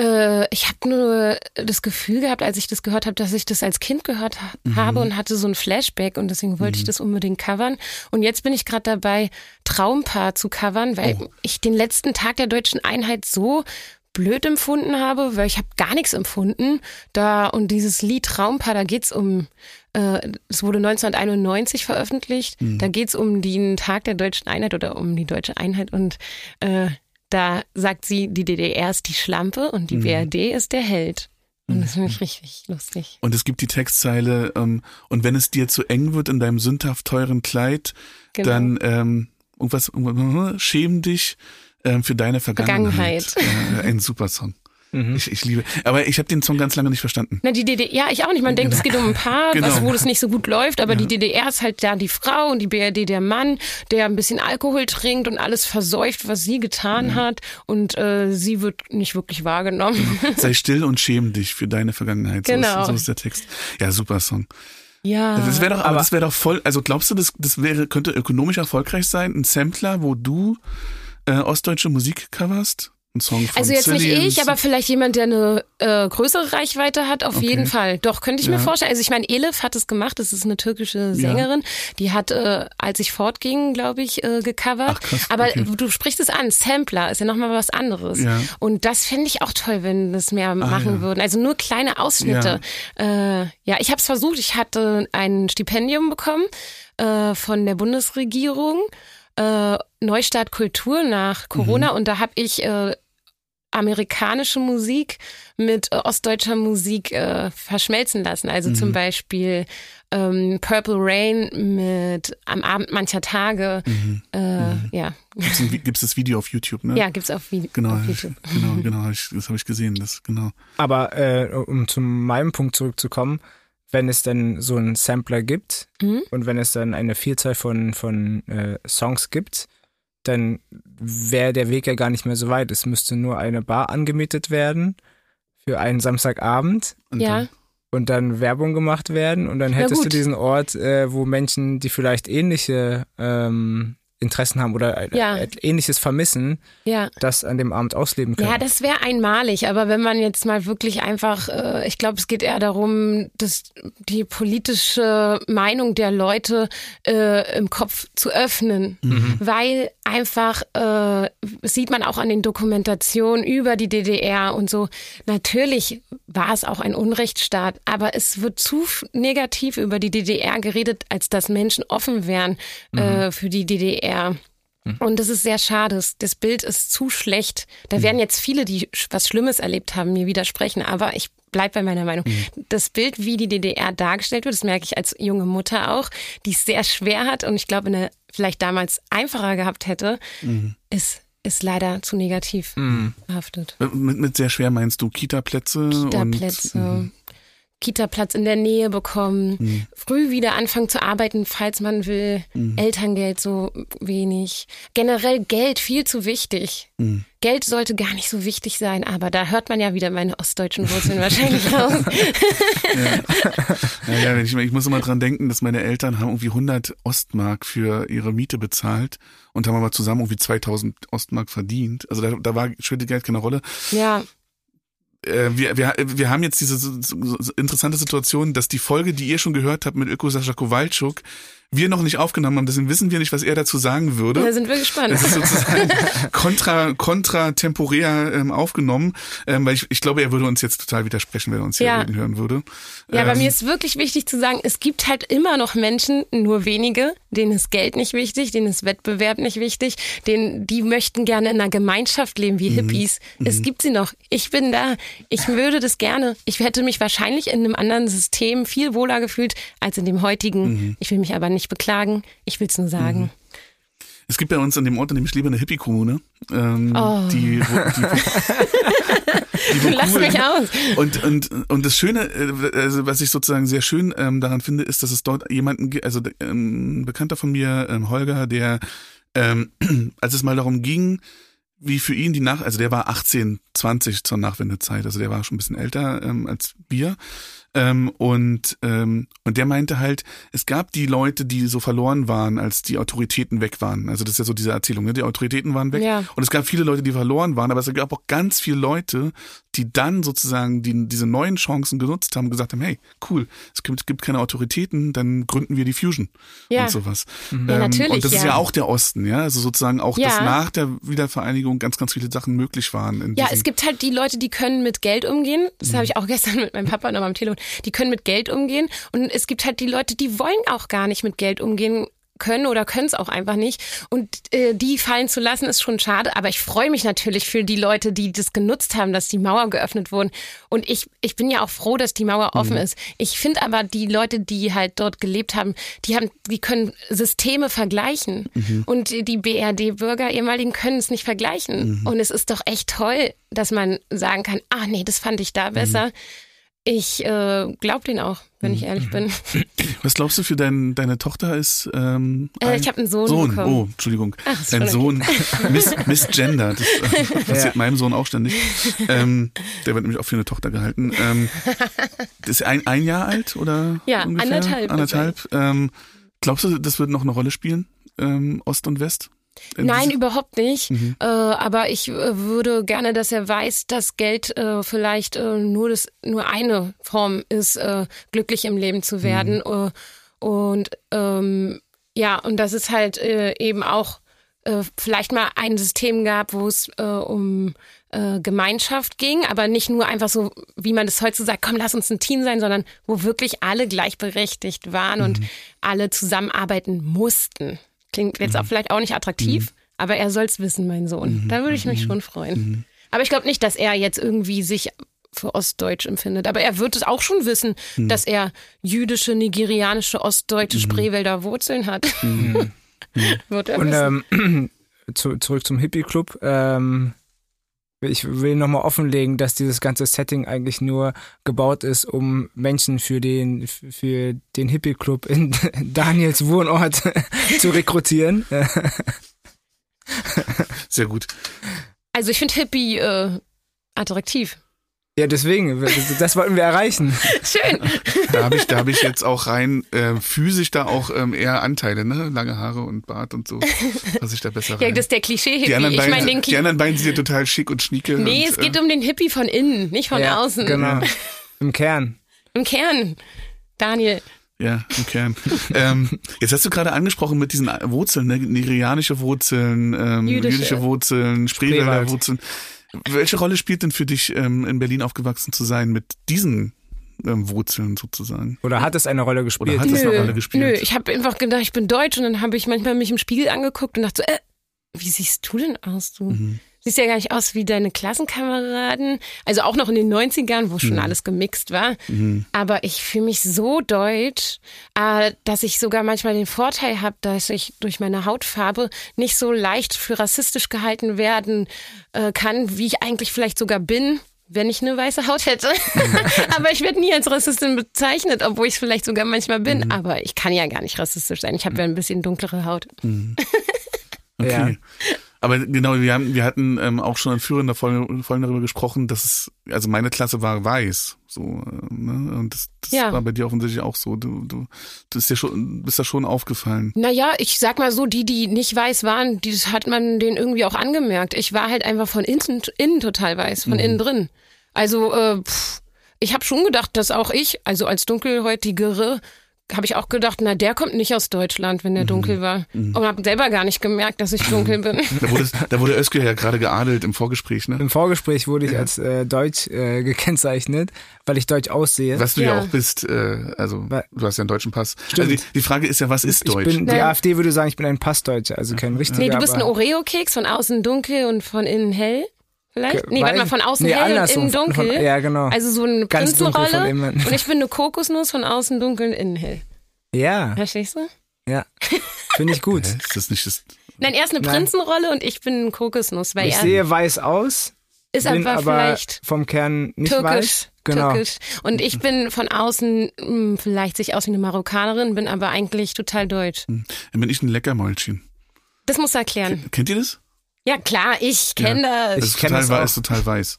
Äh, ich habe nur das Gefühl gehabt, als ich das gehört habe, dass ich das als Kind gehört ha mhm. habe und hatte so ein Flashback und deswegen wollte mhm. ich das unbedingt covern. Und jetzt bin ich gerade dabei, Traumpaar zu covern, weil oh. ich den letzten Tag der deutschen Einheit so blöd empfunden habe, weil ich habe gar nichts empfunden. Da und dieses Lied Traumpaar, da geht's um äh, es wurde 1991 veröffentlicht. Mhm. Da geht's um den Tag der deutschen Einheit oder um die deutsche Einheit und äh, da sagt sie, die DDR ist die Schlampe und die mhm. BRD ist der Held. Und das finde ich mhm. richtig lustig. Und es gibt die Textzeile, ähm, und wenn es dir zu eng wird in deinem sündhaft teuren Kleid, genau. dann ähm, irgendwas, irgendwas, schäm dich ähm, für deine Vergangenheit. Vergangenheit. Äh, ein super Song. Mhm. Ich, ich liebe. Aber ich habe den Song ganz lange nicht verstanden. Na, die DDR, ja, ich auch nicht. Man denkt, es geht um ein Paar, genau. was, wo das nicht so gut läuft, aber ja. die DDR ist halt da die Frau und die BRD der Mann, der ein bisschen Alkohol trinkt und alles versäuft, was sie getan ja. hat. Und äh, sie wird nicht wirklich wahrgenommen. Genau. Sei still und schäm dich für deine Vergangenheit. Genau. So ist, so ist der Text. Ja, super Song. Ja. Das wäre doch, aber, aber das wäre doch voll, also glaubst du, das, das wäre, könnte ökonomisch erfolgreich sein? Ein Sampler, wo du äh, ostdeutsche Musik coverst? Ein Song von Also jetzt Zillions. nicht ich, aber vielleicht jemand, der eine äh, größere Reichweite hat, auf okay. jeden Fall. Doch, könnte ich ja. mir vorstellen. Also ich meine, Elif hat es gemacht, das ist eine türkische Sängerin. Ja. Die hat, äh, als ich fortging, glaube ich, äh, gecovert. Ach, krass. Aber okay. du sprichst es an, Sampler ist ja nochmal was anderes. Ja. Und das fände ich auch toll, wenn das mehr ah, machen würden. Also nur kleine Ausschnitte. Ja, äh, ja ich habe es versucht. Ich hatte ein Stipendium bekommen äh, von der Bundesregierung äh, Neustart Kultur nach Corona mhm. und da habe ich äh, amerikanische Musik mit äh, ostdeutscher Musik äh, verschmelzen lassen. Also mhm. zum Beispiel ähm, Purple Rain mit Am Abend mancher Tage. Mhm. Äh, mhm. Ja. Gibt es das Video auf YouTube, ne? Ja, gibt's auf, Vi genau, auf YouTube. Genau, genau, ich, das habe ich gesehen, das genau. Aber äh, um zu meinem Punkt zurückzukommen, wenn es denn so einen Sampler gibt mhm. und wenn es dann eine Vielzahl von, von äh, Songs gibt, dann wäre der Weg ja gar nicht mehr so weit. Es müsste nur eine Bar angemietet werden für einen Samstagabend. Und ja. und dann Werbung gemacht werden und dann hättest du diesen Ort, äh, wo Menschen, die vielleicht ähnliche ähm, Interessen haben oder ja. ähnliches vermissen, ja. das an dem Abend ausleben können. Ja, das wäre einmalig, aber wenn man jetzt mal wirklich einfach, äh, ich glaube, es geht eher darum, dass die politische Meinung der Leute äh, im Kopf zu öffnen, mhm. weil einfach äh, sieht man auch an den Dokumentationen über die DDR und so. Natürlich war es auch ein Unrechtsstaat, aber es wird zu negativ über die DDR geredet, als dass Menschen offen wären äh, mhm. für die DDR. Mhm. Und das ist sehr schade. Das Bild ist zu schlecht. Da mhm. werden jetzt viele, die was Schlimmes erlebt haben, mir widersprechen. Aber ich bleibe bei meiner Meinung. Mhm. Das Bild, wie die DDR dargestellt wird, das merke ich als junge Mutter auch, die es sehr schwer hat und ich glaube, eine vielleicht damals einfacher gehabt hätte, mhm. ist ist leider zu negativ mhm. behaftet. Mit, mit sehr schwer meinst du Kita-Plätze? Kita-Plätze. Kita-Platz in der Nähe bekommen, mhm. früh wieder anfangen zu arbeiten, falls man will, mhm. Elterngeld so wenig. Generell Geld viel zu wichtig. Mhm. Geld sollte gar nicht so wichtig sein, aber da hört man ja wieder meine ostdeutschen Wurzeln wahrscheinlich raus. ja. ja, ja ich, ich, muss immer dran denken, dass meine Eltern haben irgendwie 100 Ostmark für ihre Miete bezahlt und haben aber zusammen irgendwie 2000 Ostmark verdient. Also da, da war spielte Geld keine Rolle. Ja wir, wir, wir haben jetzt diese interessante Situation, dass die Folge, die ihr schon gehört habt mit Öko Sascha Kowalczuk, wir noch nicht aufgenommen haben, deswegen wissen wir nicht, was er dazu sagen würde. Da sind wir gespannt. Das ist sozusagen kontra, kontra temporär ähm, aufgenommen, ähm, weil ich, ich glaube, er würde uns jetzt total widersprechen, wenn er uns hier ja. hören würde. Ja, ähm, bei mir ist wirklich wichtig zu sagen, es gibt halt immer noch Menschen, nur wenige, denen ist Geld nicht wichtig, denen ist Wettbewerb nicht wichtig, denen, die möchten gerne in einer Gemeinschaft leben wie mhm. Hippies. Mhm. Es gibt sie noch. Ich bin da. Ich würde das gerne. Ich hätte mich wahrscheinlich in einem anderen System viel wohler gefühlt als in dem heutigen. Mhm. Ich will mich aber nicht nicht beklagen, ich will es nur sagen. Mhm. Es gibt bei uns an dem Ort, an dem ich lebe, eine Hippie-Kommune. Ähm, oh. die, wo, die, die Lass cool. mich aus. Und, und, und das Schöne, äh, also was ich sozusagen sehr schön ähm, daran finde, ist, dass es dort jemanden gibt, also ähm, ein Bekannter von mir, ähm, Holger, der, ähm, als es mal darum ging, wie für ihn die Nach, also der war 18, 20 zur Nachwendezeit, also der war schon ein bisschen älter ähm, als wir. Ähm, und, ähm, und der meinte halt, es gab die Leute, die so verloren waren, als die Autoritäten weg waren. Also das ist ja so diese Erzählung, ne? die Autoritäten waren weg. Ja. Und es gab viele Leute, die verloren waren, aber es gab auch ganz viele Leute, die dann sozusagen die, diese neuen Chancen genutzt haben, gesagt haben, hey, cool, es gibt, gibt keine Autoritäten, dann gründen wir die Fusion ja. und sowas. Mhm. Ja, ähm, natürlich, und das ja. ist ja auch der Osten, ja, also sozusagen auch, dass nach der Wiedervereinigung ganz, ganz viele Sachen möglich waren. ja, es gibt halt die Leute, die können mit Geld umgehen. Das mhm. habe ich auch gestern mit meinem Papa noch am Telefon. Die können mit Geld umgehen und es gibt halt die Leute, die wollen auch gar nicht mit Geld umgehen können oder können es auch einfach nicht. Und äh, die fallen zu lassen, ist schon schade. Aber ich freue mich natürlich für die Leute, die das genutzt haben, dass die Mauer geöffnet wurden. Und ich, ich bin ja auch froh, dass die Mauer offen mhm. ist. Ich finde aber die Leute, die halt dort gelebt haben, die haben, die können Systeme vergleichen. Mhm. Und die BRD-Bürger ehemaligen können es nicht vergleichen. Mhm. Und es ist doch echt toll, dass man sagen kann, ah nee, das fand ich da besser. Mhm. Ich äh, glaube den auch, wenn ich ehrlich bin. Was glaubst du für dein, deine Tochter ist? Ähm, äh, ich habe einen Sohn, Sohn. bekommen. Oh, Entschuldigung. Ach, Dein Sohn miss, Missgender. Das äh, passiert ja. meinem Sohn auch ständig. Ähm, der wird nämlich auch für eine Tochter gehalten. Ähm, ist ein, ein Jahr alt oder? Ja, ungefähr? anderthalb. Anderthalb. Ähm, glaubst du, das wird noch eine Rolle spielen? Ähm, Ost und West? Nein, überhaupt nicht. Mhm. Äh, aber ich äh, würde gerne, dass er weiß, dass Geld äh, vielleicht äh, nur das nur eine Form ist, äh, glücklich im Leben zu werden. Mhm. Äh, und ähm, ja, und dass es halt eben auch vielleicht mal ein System gab, wo es um Gemeinschaft ging, aber nicht nur einfach so, wie man das heute sagt, komm, lass uns ein Team sein, sondern wo wirklich alle gleichberechtigt waren mhm. und alle zusammenarbeiten mussten. Klingt jetzt mhm. auch vielleicht auch nicht attraktiv, mhm. aber er soll's wissen, mein Sohn. Mhm. Da würde ich mich mhm. schon freuen. Mhm. Aber ich glaube nicht, dass er jetzt irgendwie sich für Ostdeutsch empfindet. Aber er wird es auch schon wissen, mhm. dass er jüdische, nigerianische, ostdeutsche Spreewälder Wurzeln hat. wird er Und ähm, zu, zurück zum Hippie-Club. Ähm, ich will nochmal offenlegen, dass dieses ganze Setting eigentlich nur gebaut ist, um Menschen für den, für den Hippie-Club in Daniels Wohnort zu rekrutieren. Sehr gut. Also ich finde Hippie äh, attraktiv. Ja, deswegen, das wollten wir erreichen. Schön. Da habe ich, da habe ich jetzt auch rein äh, physisch da auch ähm, eher Anteile, ne? Lange Haare und Bart und so. Was ich da besser rein. Ja, das ist der Klischee-Hippie. Die anderen, ich beiden, mein, den die anderen beiden sind ja total schick und schnieke. Nee, und, es geht äh, um den Hippie von innen, nicht von ja, außen. Genau. Im Kern. Im Kern. Daniel. Ja, im Kern. ähm, jetzt hast du gerade angesprochen mit diesen Wurzeln, ne? nigerianische Wurzeln, ähm, Jüdische. jüdische Wurzeln, Spreewälder Spreewald. Wurzeln. Welche Rolle spielt denn für dich, ähm, in Berlin aufgewachsen zu sein mit diesen ähm, Wurzeln sozusagen? Oder hat es eine Rolle gespielt? Oder hat es eine Rolle gespielt? Nö, ich habe einfach gedacht, ich bin deutsch und dann habe ich manchmal mich im Spiegel angeguckt und dachte so, äh, wie siehst du denn aus, du? Mhm. Siehst ja gar nicht aus wie deine Klassenkameraden. Also auch noch in den 90ern, wo schon Mhm. alles gemixt war. Aber ich fühle mich so deutsch, äh, dass ich sogar manchmal den Vorteil habe, dass ich durch meine Hautfarbe nicht so leicht für rassistisch gehalten werden äh, kann, wie ich eigentlich vielleicht sogar bin. Wenn ich eine weiße Haut hätte. Aber ich werde nie als Rassistin bezeichnet, obwohl ich es vielleicht sogar manchmal bin. Mhm. Aber ich kann ja gar nicht rassistisch sein. Ich habe ja ein bisschen dunklere Haut. Okay. Ja. Aber genau, wir, haben, wir hatten ähm, auch schon in führender Folge, Folgen darüber gesprochen, dass es, also meine Klasse war weiß. So, äh, ne? Und das, das Ja. war bei dir offensichtlich auch so. Du, du, du bist ja schon, bist da schon aufgefallen. Naja, ich sag mal so, die, die nicht weiß waren, die das hat man denen irgendwie auch angemerkt. Ich war halt einfach von innen, innen total weiß, von innen drin. Also, äh, pff, ich habe schon gedacht, dass auch ich, also als dunkelhäutigere, habe ich auch gedacht, na, der kommt nicht aus Deutschland, wenn der dunkel war. Und habe selber gar nicht gemerkt, dass ich dunkel bin. Da wurde, da wurde Özgür ja gerade geadelt im Vorgespräch, ne? Im Vorgespräch wurde ich als äh, Deutsch äh, gekennzeichnet, weil ich deutsch aussehe. Was du ja, Ja. auch bist, äh, also du hast ja einen deutschen Pass. Stimmt. Also die, die Frage ist ja, was ist ich Deutsch? bin, die. AfD würde sagen, ich bin ein Passdeutscher, also kein richtiger. Nee, du bist ein Oreo-Keks, von außen dunkel und von innen hell. Vielleicht? Nee, warte mal, von außen nee, hell und innen dunkel. Von, ja, genau. Also so eine Ganz Prinzenrolle. innen. Und ich bin eine Kokosnuss, von außen dunkel und innen hell. ja, Verstehst du? ja. Finde ich gut. Ist das nicht das? Nein, er ist eine Nein. Prinzenrolle und ich bin eine Kokosnuss, weil Ich er sehe weiß aus, ist bin aber, aber vielleicht vom Kern nicht türkisch. weiß. Genau. Türkisch. Und ich bin von außen mh, vielleicht sich aus wie eine Marokkanerin, bin aber eigentlich total deutsch. Dann bin ich ein Leckermäulchen. Das musst du erklären. Kennt ihr das? Ja, klar, ich kenne Das Ich das. ist kenn total das weiß, auch. ist total weiß.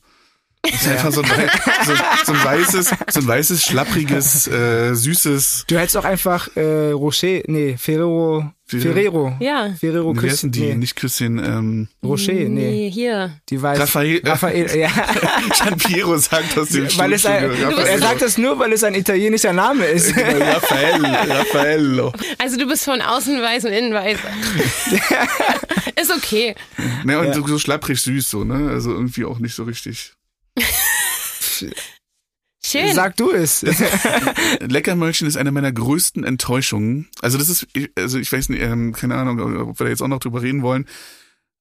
Das ist einfach so ein, so, so ein weißes, so ein weißes, schlappriges, äh, süßes. Du hättest auch einfach äh, Rocher, nee, Ferrero, Ferrero. Ja. Ferrero Wie heißen Küsschen, die? nee. Nicht Küsschen, ähm, Rocher, nee. Nee, hier. Die weiß. Raphael. Raphael, ja. Gian Piero sagt aus dem weil es ein, er sagt das nur, weil es ein italienischer Name ist. Raphael, Raffaello. Also du bist von außen weiß und innen weiß. ist okay. Ne, und Ja. so, so schlapprig süß so, ne? Also irgendwie auch nicht so richtig. Schön. Sag du es. Leckermäulchen ist eine meiner größten Enttäuschungen. Also das ist, ich- also ich weiß nicht, ähm, keine Ahnung, ob wir da jetzt auch noch drüber reden wollen.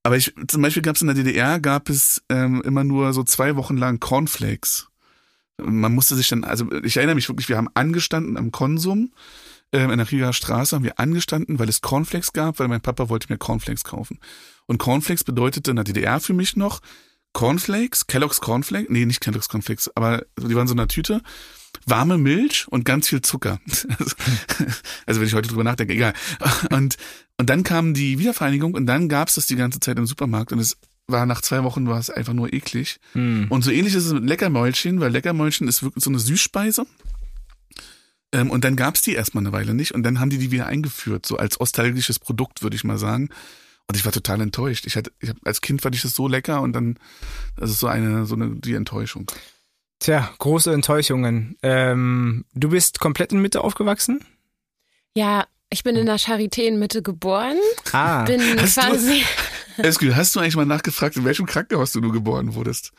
Aber ich, zum Beispiel gab es in der DDR, gab es ähm, immer nur so zwei Wochen lang Cornflakes. Man musste sich dann, also ich erinnere mich wirklich, wir haben angestanden am Konsum ähm, in der Rieger Straße, haben wir angestanden, weil es Cornflakes gab, weil mein Papa wollte mir Cornflakes kaufen. Und Cornflakes bedeutete in der DDR für mich noch Cornflakes, Kellogg's Cornflakes, nee, nicht Kellogg's Cornflakes, aber die waren so in einer Tüte, warme Milch und ganz viel Zucker. Also, also wenn ich heute drüber nachdenke, egal. Und, und dann kam die Wiedervereinigung und dann gab's das die ganze Zeit im Supermarkt und es war nach zwei Wochen war es einfach nur eklig. Hm. Und so ähnlich ist es mit Leckermäulchen, weil Leckermäulchen ist wirklich so eine Süßspeise. Ähm, und dann gab's die erstmal eine Weile nicht und dann haben die die wieder eingeführt, so als nostalgisches Produkt, würde ich mal sagen. Und ich war total enttäuscht. Ich hatte, ich hab, als Kind fand ich das so lecker und dann, das ist so eine, so eine, die Enttäuschung. Tja, große Enttäuschungen. Ähm, du bist komplett in Mitte aufgewachsen? Ja, ich bin in der Charité in Mitte geboren. Ah. Bin Hast du- quasi. Eskil, hast du eigentlich mal nachgefragt, in welchem Krankenhaus du nur geboren wurdest?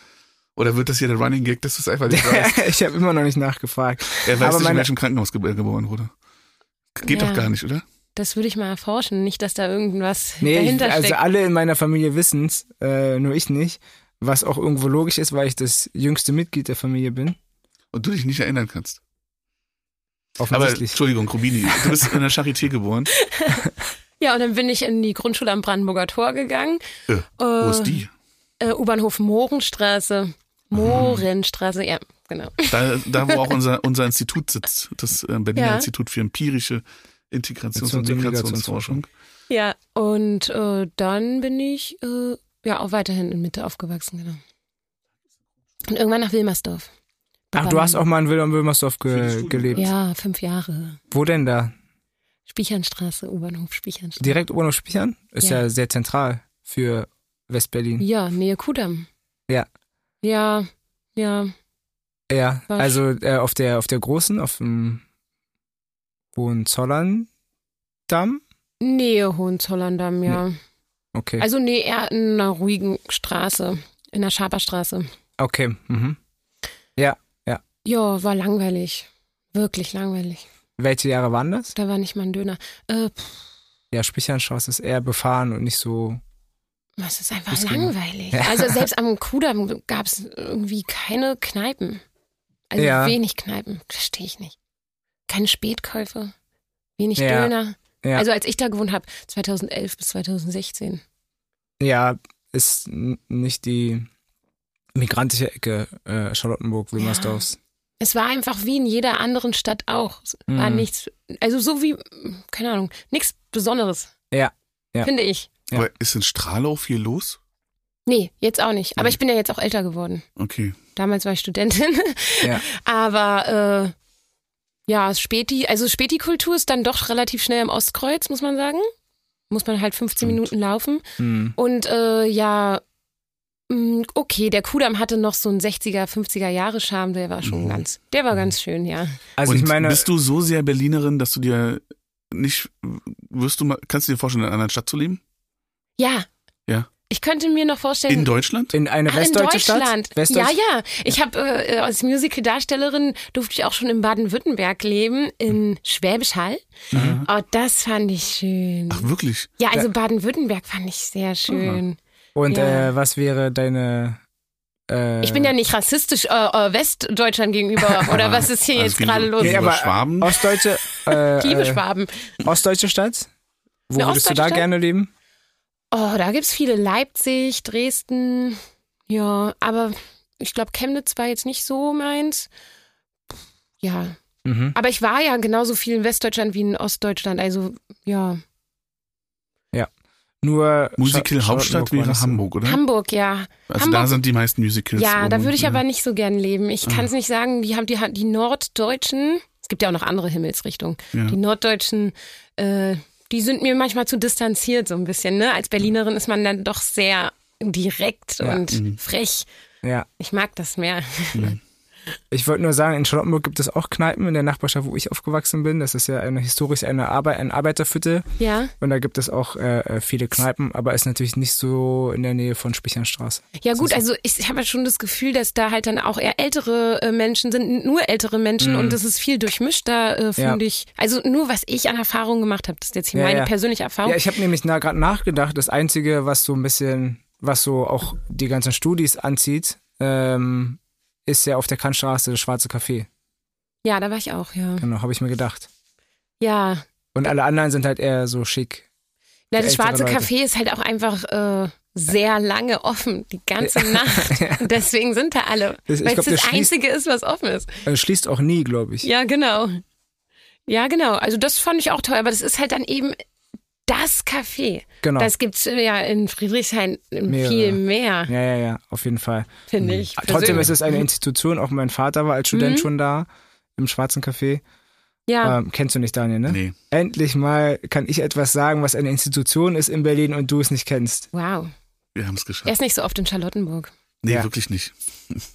Oder wird das hier der Running Gag, dass du es einfach nicht weißt? ich habe immer noch nicht nachgefragt. Er weiß Aber nicht, in meine- welchem Krankenhaus ge geboren wurde. Geht Ja. doch gar nicht, oder? Das würde ich mal erforschen. Nicht, dass da irgendwas Nee, ich, dahinter also steckt. alle in meiner Familie wissen's, äh, nur ich nicht. Was auch irgendwo logisch ist, weil ich das jüngste Mitglied der Familie bin. Und du dich nicht erinnern kannst. Aber. Entschuldigung, Rubini, du bist in der Charité geboren. Ja, und dann bin ich in die Grundschule am Brandenburger Tor gegangen. Äh, wo Äh, ist die? Äh, U-Bahnhof Mohrenstraße. Mohrenstraße, ja, genau. Da, da wo auch unser, unser Institut sitzt, das äh, Berliner Ja. Institut für empirische Integrations- und Migrationsforschung. Ja, und äh, dann bin ich äh, ja auch weiterhin in Mitte aufgewachsen, genau. Und irgendwann nach Wilmersdorf. Ach, du hast auch mal in Wilmersdorf ge gelebt? Ja, fünf Jahre. Wo denn da? Spichernstraße, U-Bahnhof Spichernstraße. Direkt U-Bahnhof Spichern? Ist ja. ja sehr zentral für Westberlin. Ja, Nähe Kudamm. Ja. Ja, ja. Ja, Was? also äh, auf der auf der großen, auf dem Hohenzollern-Damm? Nähe Hohenzollern-Damm, ja. Nee. Okay. Also nee, eher in einer ruhigen Straße, in der Schaperstraße. Okay, mhm. Ja, ja. Ja, war langweilig. Wirklich langweilig. Welche Jahre waren das? Da war nicht mal ein Döner. Äh, ja, Spichernstraße ist eher befahren und nicht so. Es ist einfach langweilig. Ja. Also selbst am Kudamm gab es irgendwie keine Kneipen. Also ja. wenig Kneipen. Verstehe ich nicht. Keine Spätkäufe. Wenig ja. Döner. Ja. Also als ich da gewohnt habe, 2011 bis 2016. Ja, ist nicht die migrantische Ecke äh, Charlottenburg, Wilmersdorfs. Ja. Es war einfach wie in jeder anderen Stadt auch. Es war mhm. nichts, also so wie, keine Ahnung, nichts Besonderes. Ja. ja. Finde ich. Ja. Aber ist in Strahlau viel los? Nee, jetzt auch nicht. Aber nee. ich bin ja jetzt auch älter geworden. Okay. Damals war ich Studentin. Ja. Aber äh, ja, Späti, also Späti-Kultur ist dann doch relativ schnell im Ostkreuz, muss man sagen. Muss man halt 15 Stimmt. Minuten laufen. Mhm. Und äh, ja, Mm, okay, der Kudamm hatte noch so einen 60er, 50er Jahre Charme, der war schon mhm. ganz, der war ganz schön, ja. Also Und ich meine, bist du so sehr Berlinerin, dass du dir nicht, wirst du mal, kannst du dir vorstellen, in einer anderen Stadt zu leben? Ja. Ja. Ich könnte mir noch vorstellen. In Deutschland? In eine westdeutsche in Deutschland. Stadt? Westdeutsch? Ja, ja. Ich habe äh, als Musical-Darstellerin durfte ich auch schon in Baden-Württemberg leben, in Schwäbisch Hall. Mhm. Oh, das fand ich schön. Ach, wirklich? Ja, also Baden-Württemberg fand ich sehr schön. Aha. Und ja. äh, was wäre deine äh, ich bin ja nicht rassistisch äh, äh Westdeutschland gegenüber oder was ist hier also jetzt gerade los? Nee, aber Schwaben? Ostdeutsche. Äh, Liebe äh, Schwaben. Ostdeutsche Stadt? Wo Eine würdest du da Stadt? gerne leben? Oh, da gibt's viele. Leipzig, Dresden. Ja, aber ich glaube, Chemnitz war jetzt nicht so meins. Ja. Mhm. Aber ich war ja genauso viel in Westdeutschland wie in Ostdeutschland. Also, ja. Nur Musical Hauptstadt wäre Hamburg, oder? Hamburg, ja. Also Hamburg, da sind die meisten Musicals. Ja, da würde ich aber nicht so gern leben. Ich kann es ah. nicht sagen, die haben die, die Norddeutschen, es gibt ja auch noch andere Himmelsrichtungen, ja. die Norddeutschen, äh, die sind mir manchmal zu distanziert so ein bisschen. Ne? Als Berlinerin ist man dann doch sehr direkt ja. und mhm. frech. Ja. Ich mag das mehr. Mhm. Ich wollte nur sagen, in Charlottenburg gibt es auch Kneipen in der Nachbarschaft, wo ich aufgewachsen bin. Das ist ja eine historisch eine Arbeit, ein Arbeiterviertel. Ja. Und da gibt es auch äh, äh, viele Kneipen, aber ist natürlich nicht so in der Nähe von Spichernstraße. Ja gut, also ich habe ja schon das Gefühl, dass da halt dann auch eher ältere äh, Menschen sind, nur ältere Menschen mhm. und das ist viel durchmischter, äh, finde ja. ich. Also nur was ich an Erfahrungen gemacht habe, das ist jetzt hier ja, meine ja. persönliche Erfahrung. Ja, ich habe nämlich na, gerade nachgedacht, das Einzige, was so ein bisschen, was so auch die ganzen Studis anzieht, ähm, ist ja auf der Kantstraße das Schwarze Café. Ja, da war ich auch, ja. Genau, habe ich mir gedacht. Ja. Und alle anderen sind halt eher so schick. Na, das Schwarze Leute. Café ist halt auch einfach äh, sehr lange offen, die ganze Nacht. ja. Deswegen sind da alle. Das, weil es das Einzige ist, was offen ist. Also schließt auch nie, glaube ich. Ja, genau. Ja, genau. Also das fand ich auch toll, aber das ist halt dann eben das Café. Genau. Das gibt es ja in Friedrichshain Mehrere. viel mehr. Ja, ja, ja, auf jeden Fall. Finde ich. Mhm. Trotzdem ist es eine Institution, auch mein Vater war als Student mhm. schon da, im Schwarzen Café. Ja. Ähm, kennst du nicht, Daniel, ne? Nee. Endlich mal kann ich etwas sagen, was eine Institution ist in Berlin und du es nicht kennst. Wow. Wir haben es geschafft. Er ist nicht so oft in Charlottenburg. Nee, ja. wirklich nicht.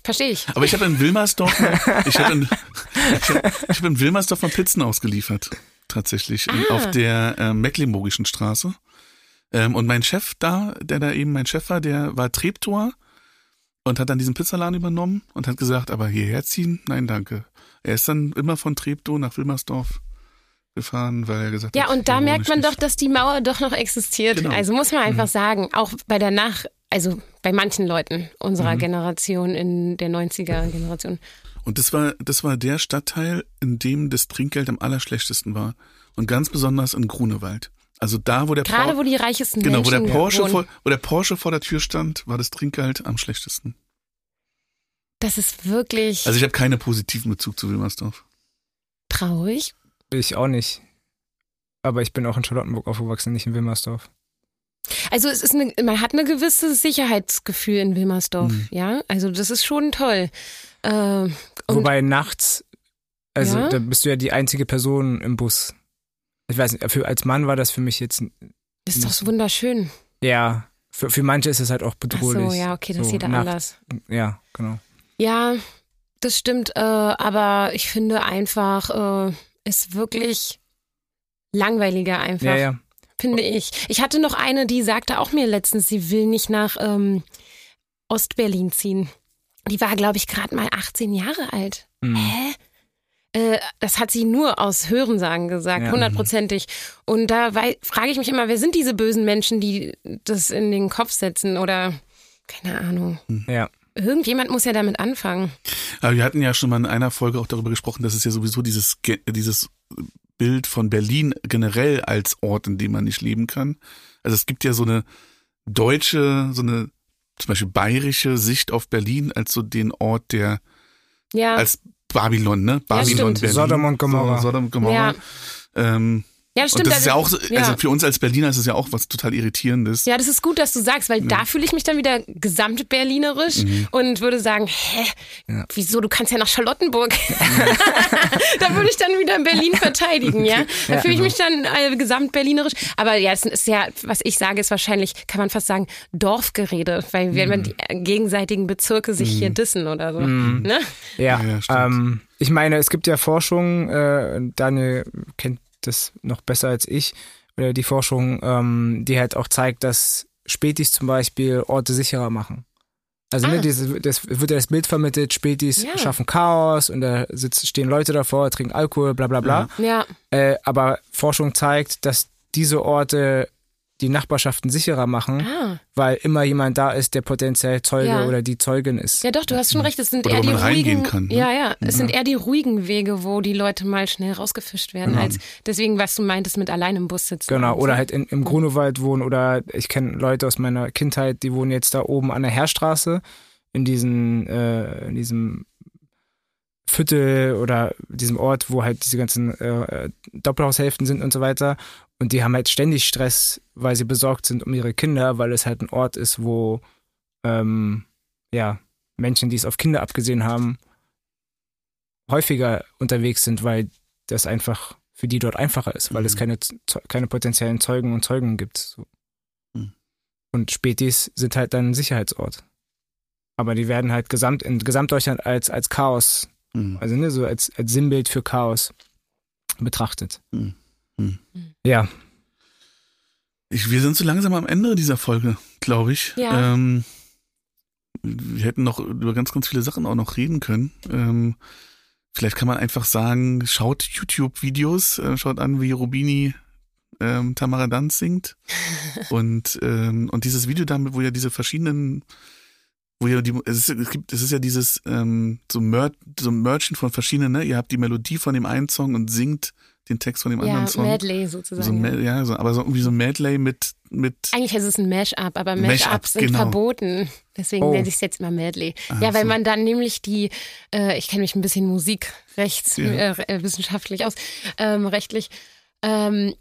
Verstehe ich. Aber ich habe in Wilmersdorf, ich habe in, ich hab, ich hab in Wilmersdorf mal Pizzen ausgeliefert tatsächlich ah. auf der äh, Mecklenburgischen Straße. Ähm, und mein Chef da, der da eben mein Chef war, der war Treptower und hat dann diesen Pizzaladen übernommen und hat gesagt, aber hierher ziehen? Nein, danke. Er ist dann immer von Treptow nach Wilmersdorf gefahren, weil er gesagt ja, hat. Ja, und da merkt man nicht. doch, dass die Mauer doch noch existiert. Genau. Also muss man einfach mhm. sagen, auch bei der Nach, also bei manchen Leuten unserer mhm. Generation, in der 90er Generation. Und das war, das war der Stadtteil, in dem das Trinkgeld am allerschlechtesten war. Und ganz besonders in Grunewald. Also da, wo der Gerade Por wo die reichesten genau, Menschen wo der Porsche vor, wo der Porsche vor der Tür stand, war das Trinkgeld am schlechtesten. Das ist wirklich. Also ich habe keinen positiven Bezug zu Wilmersdorf. Traurig? Ich auch nicht. Aber ich bin auch in Charlottenburg aufgewachsen, nicht in Wilmersdorf. Also es ist eine, man hat eine gewisse Sicherheitsgefühl in Wilmersdorf, mhm. ja. Also das ist schon toll. Äh, Wobei nachts, also ja? da bist du ja die einzige Person im Bus. Ich weiß nicht, für, als Mann war das für mich jetzt. Das ist doch so wunderschön. Ja, für, für manche ist es halt auch bedrohlich. Ach so, ja, okay, das so, jeder Nacht, anders. Ja, genau. Ja, das stimmt, äh, aber ich finde einfach, äh, ist wirklich langweiliger einfach. Ja, ja. Finde ich. Ich hatte noch eine, die sagte auch mir letztens, sie will nicht nach ähm, Ostberlin ziehen. Die war, glaube ich, gerade mal 18 Jahre alt. Mhm. Hä? Äh, das hat sie nur aus Hörensagen gesagt, hundertprozentig. Ja. Und da frage ich mich immer, wer sind diese bösen Menschen, die das in den Kopf setzen oder keine Ahnung. Hm. Ja. Irgendjemand muss ja damit anfangen. Aber wir hatten ja schon mal in einer Folge auch darüber gesprochen, dass es ja sowieso dieses, dieses Bild von Berlin generell als Ort, in dem man nicht leben kann. Also es gibt ja so eine deutsche, so eine zum Beispiel bayerische Sicht auf Berlin als so den Ort, der ja. als Babylon, ne? Babylon, ja, Berlin. Sodom und Gomorra. So, Sodom und Gomorra. Ja. Ähm, ja, stimmt. Und das ist ja auch, also ja. für uns als Berliner ist es ja auch was total Irritierendes. Ja, das ist gut, dass du sagst, weil ja. da fühle ich mich dann wieder gesamt berlinerisch mhm. und würde sagen, hä, ja. wieso, du kannst ja nach Charlottenburg. da würde ich dann wieder Berlin verteidigen, ja. Da fühle ich genau. mich dann äh, gesamt berlinerisch. Aber ja, es ist ja, was ich sage, ist wahrscheinlich, kann man fast sagen, Dorfgerede, weil mhm. wenn die gegenseitigen Bezirke sich mhm. hier dissen oder so. Mhm. Ne? Ja, ähm, ich meine, es gibt ja Forschung, äh, Daniel kennt das noch besser als ich, oder die Forschung, ähm, die halt auch zeigt, dass Spätis zum Beispiel Orte sicherer machen. Also ne, ah. ne, dieses, das wird ja das Bild vermittelt, Spätis ja. schaffen Chaos und da sitzt, stehen Leute davor, trinken Alkohol, bla bla bla. Ja. Äh, aber Forschung zeigt, dass diese Orte die Nachbarschaften sicherer machen, ah. weil immer jemand da ist, der potenziell Zeuge ja. oder die Zeugin ist. Ja, doch, du hast schon recht. Es sind oder eher die ruhigen, kann, ne? ja, ja, es ja. sind eher die ruhigen Wege, wo die Leute mal schnell rausgefischt werden, genau. als deswegen, was du meintest, mit allein im Bus sitzen. Genau, oder so. halt in, im Grunewald wohnen oder ich kenne Leute aus meiner Kindheit, die wohnen jetzt da oben an der Heerstraße in diesen, äh, in diesem Viertel oder diesem Ort, wo halt diese ganzen äh, Doppelhaushälften sind und so weiter. Und die haben halt ständig Stress, weil sie besorgt sind um ihre Kinder, weil es halt ein Ort ist, wo ähm, ja, Menschen, die es auf Kinder abgesehen haben, häufiger unterwegs sind, weil das einfach für die dort einfacher ist, weil mhm. es keine, keine potenziellen Zeugen und Zeugen gibt. So. Mhm. Und Spätis sind halt dann ein Sicherheitsort. Aber die werden halt gesamt, in Gesamtdeutschland als, als Chaos, mhm. also ne, so als, als Sinnbild für Chaos betrachtet. Mhm. Hm. Ja. Ich, wir sind so langsam am Ende dieser Folge, glaube ich. Ja. Ähm, wir hätten noch über ganz, ganz viele Sachen auch noch reden können. Ähm, vielleicht kann man einfach sagen, schaut YouTube-Videos, äh, schaut an, wie Rubini ähm, Tamara Danz singt. und, ähm, und dieses Video damit, wo ja diese verschiedenen, wo ja die, es, ist, es gibt, es ist ja dieses ähm, so, Mer so Merchant von verschiedenen, ne? Ihr habt die Melodie von dem einen Song und singt den Text von dem ja, anderen Song. Medley sozusagen. So, ja, so, aber so irgendwie so ein Medley mit, mit. Eigentlich ist es ein Mash-up, aber Mash-ups Mash sind genau. verboten. Deswegen oh. nenne ich es jetzt immer Medley. Ach ja, weil so. man dann nämlich die, äh, ich kenne mich ein bisschen musikrechts ja. äh, äh aus, ähm, rechtlich. Ähm,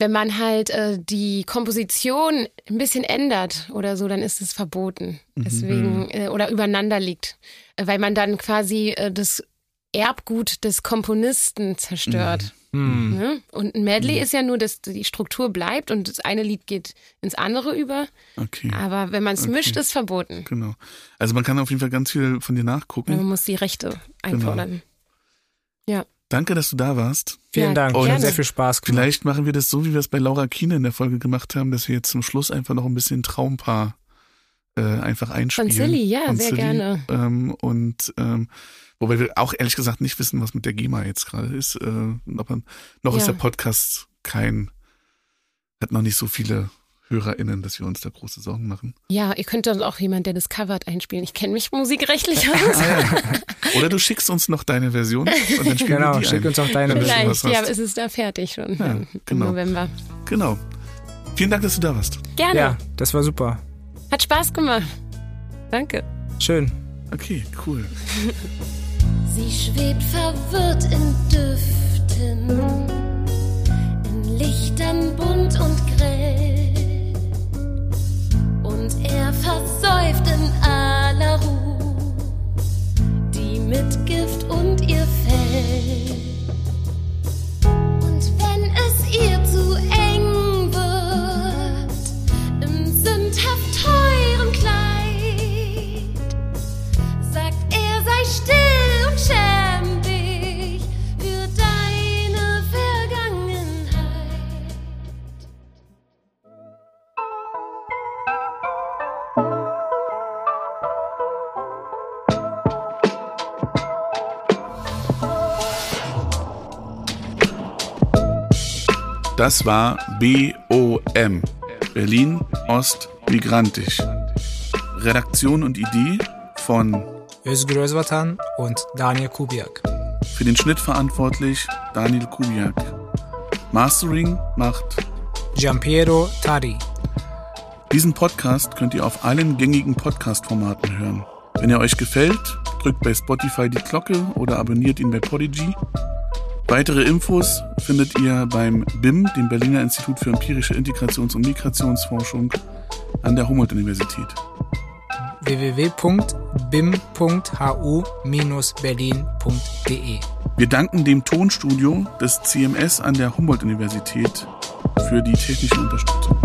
wenn man halt äh, die Komposition ein bisschen ändert oder so, dann ist es verboten. Mhm. Deswegen, mhm. äh, oder übereinander liegt. Äh, weil man dann quasi äh, das Erbgut des Komponisten zerstört. Mhm. Ne? Und ein Medley mhm. ist ja nur, dass die Struktur bleibt und das eine Lied geht ins andere über. Okay. Aber wenn man es okay. mischt, ist verboten. Genau. Also man kann auf jeden Fall ganz viel von dir nachgucken. Man muss die Rechte einfordern. Genau. Ja. Danke, dass du da warst. Vielen ja, Dank. Und gerne. sehr viel Spaß gemacht. Vielleicht machen wir das so, wie wir es bei Laura Kiene in der Folge gemacht haben, dass wir jetzt zum Schluss einfach noch ein bisschen Traumpaar äh, einfach einspielen. Von Silly, ja, Von sehr Silly. gerne. Ähm, und ähm, Wobei wir auch ehrlich gesagt nicht wissen, was mit der GEMA jetzt gerade ist. Äh, aber noch ja. ist der Podcast kein, hat noch nicht so viele HörerInnen, dass wir uns da große Sorgen machen. Ja, ihr könnt dann auch jemand, der das covert, einspielen. Ich kenne mich musikrechtlich aus. ah, ja. Oder du schickst uns noch deine Version und dann spielen genau, wir die schick ein. uns auch deine Version. Vielleicht, ja, es ist da fertig schon ja, genau. im November. Genau. Vielen Dank, dass du da warst. Gerne. Ja, das war super. Hat Spaß gemacht. Danke. Schön. Okay, cool. Sie schwebt verwirrt in Düften, in Lichtern bunt und grell. Und er versäuft in aller Ruhe die Mitgift und ihr Fell. Das war BOM, Berlin Ost Migrantisch. Redaktion und Idee von Özgür Özvatan und Daniel Kubiak. Für den Schnitt verantwortlich Daniel Kubiak. Mastering macht Giampiero Tari. Diesen Podcast könnt ihr auf allen gängigen Podcast-Formaten hören. Wenn er euch gefällt, drückt bei Spotify die Glocke oder abonniert ihn bei Podigy. Weitere Infos findet ihr beim BIM, dem Berliner Institut für empirische Integrations- und Migrationsforschung an der Humboldt-Universität. www.bim.hu-berlin.de Wir danken dem Tonstudio des CMS an der Humboldt-Universität für die technische Unterstützung.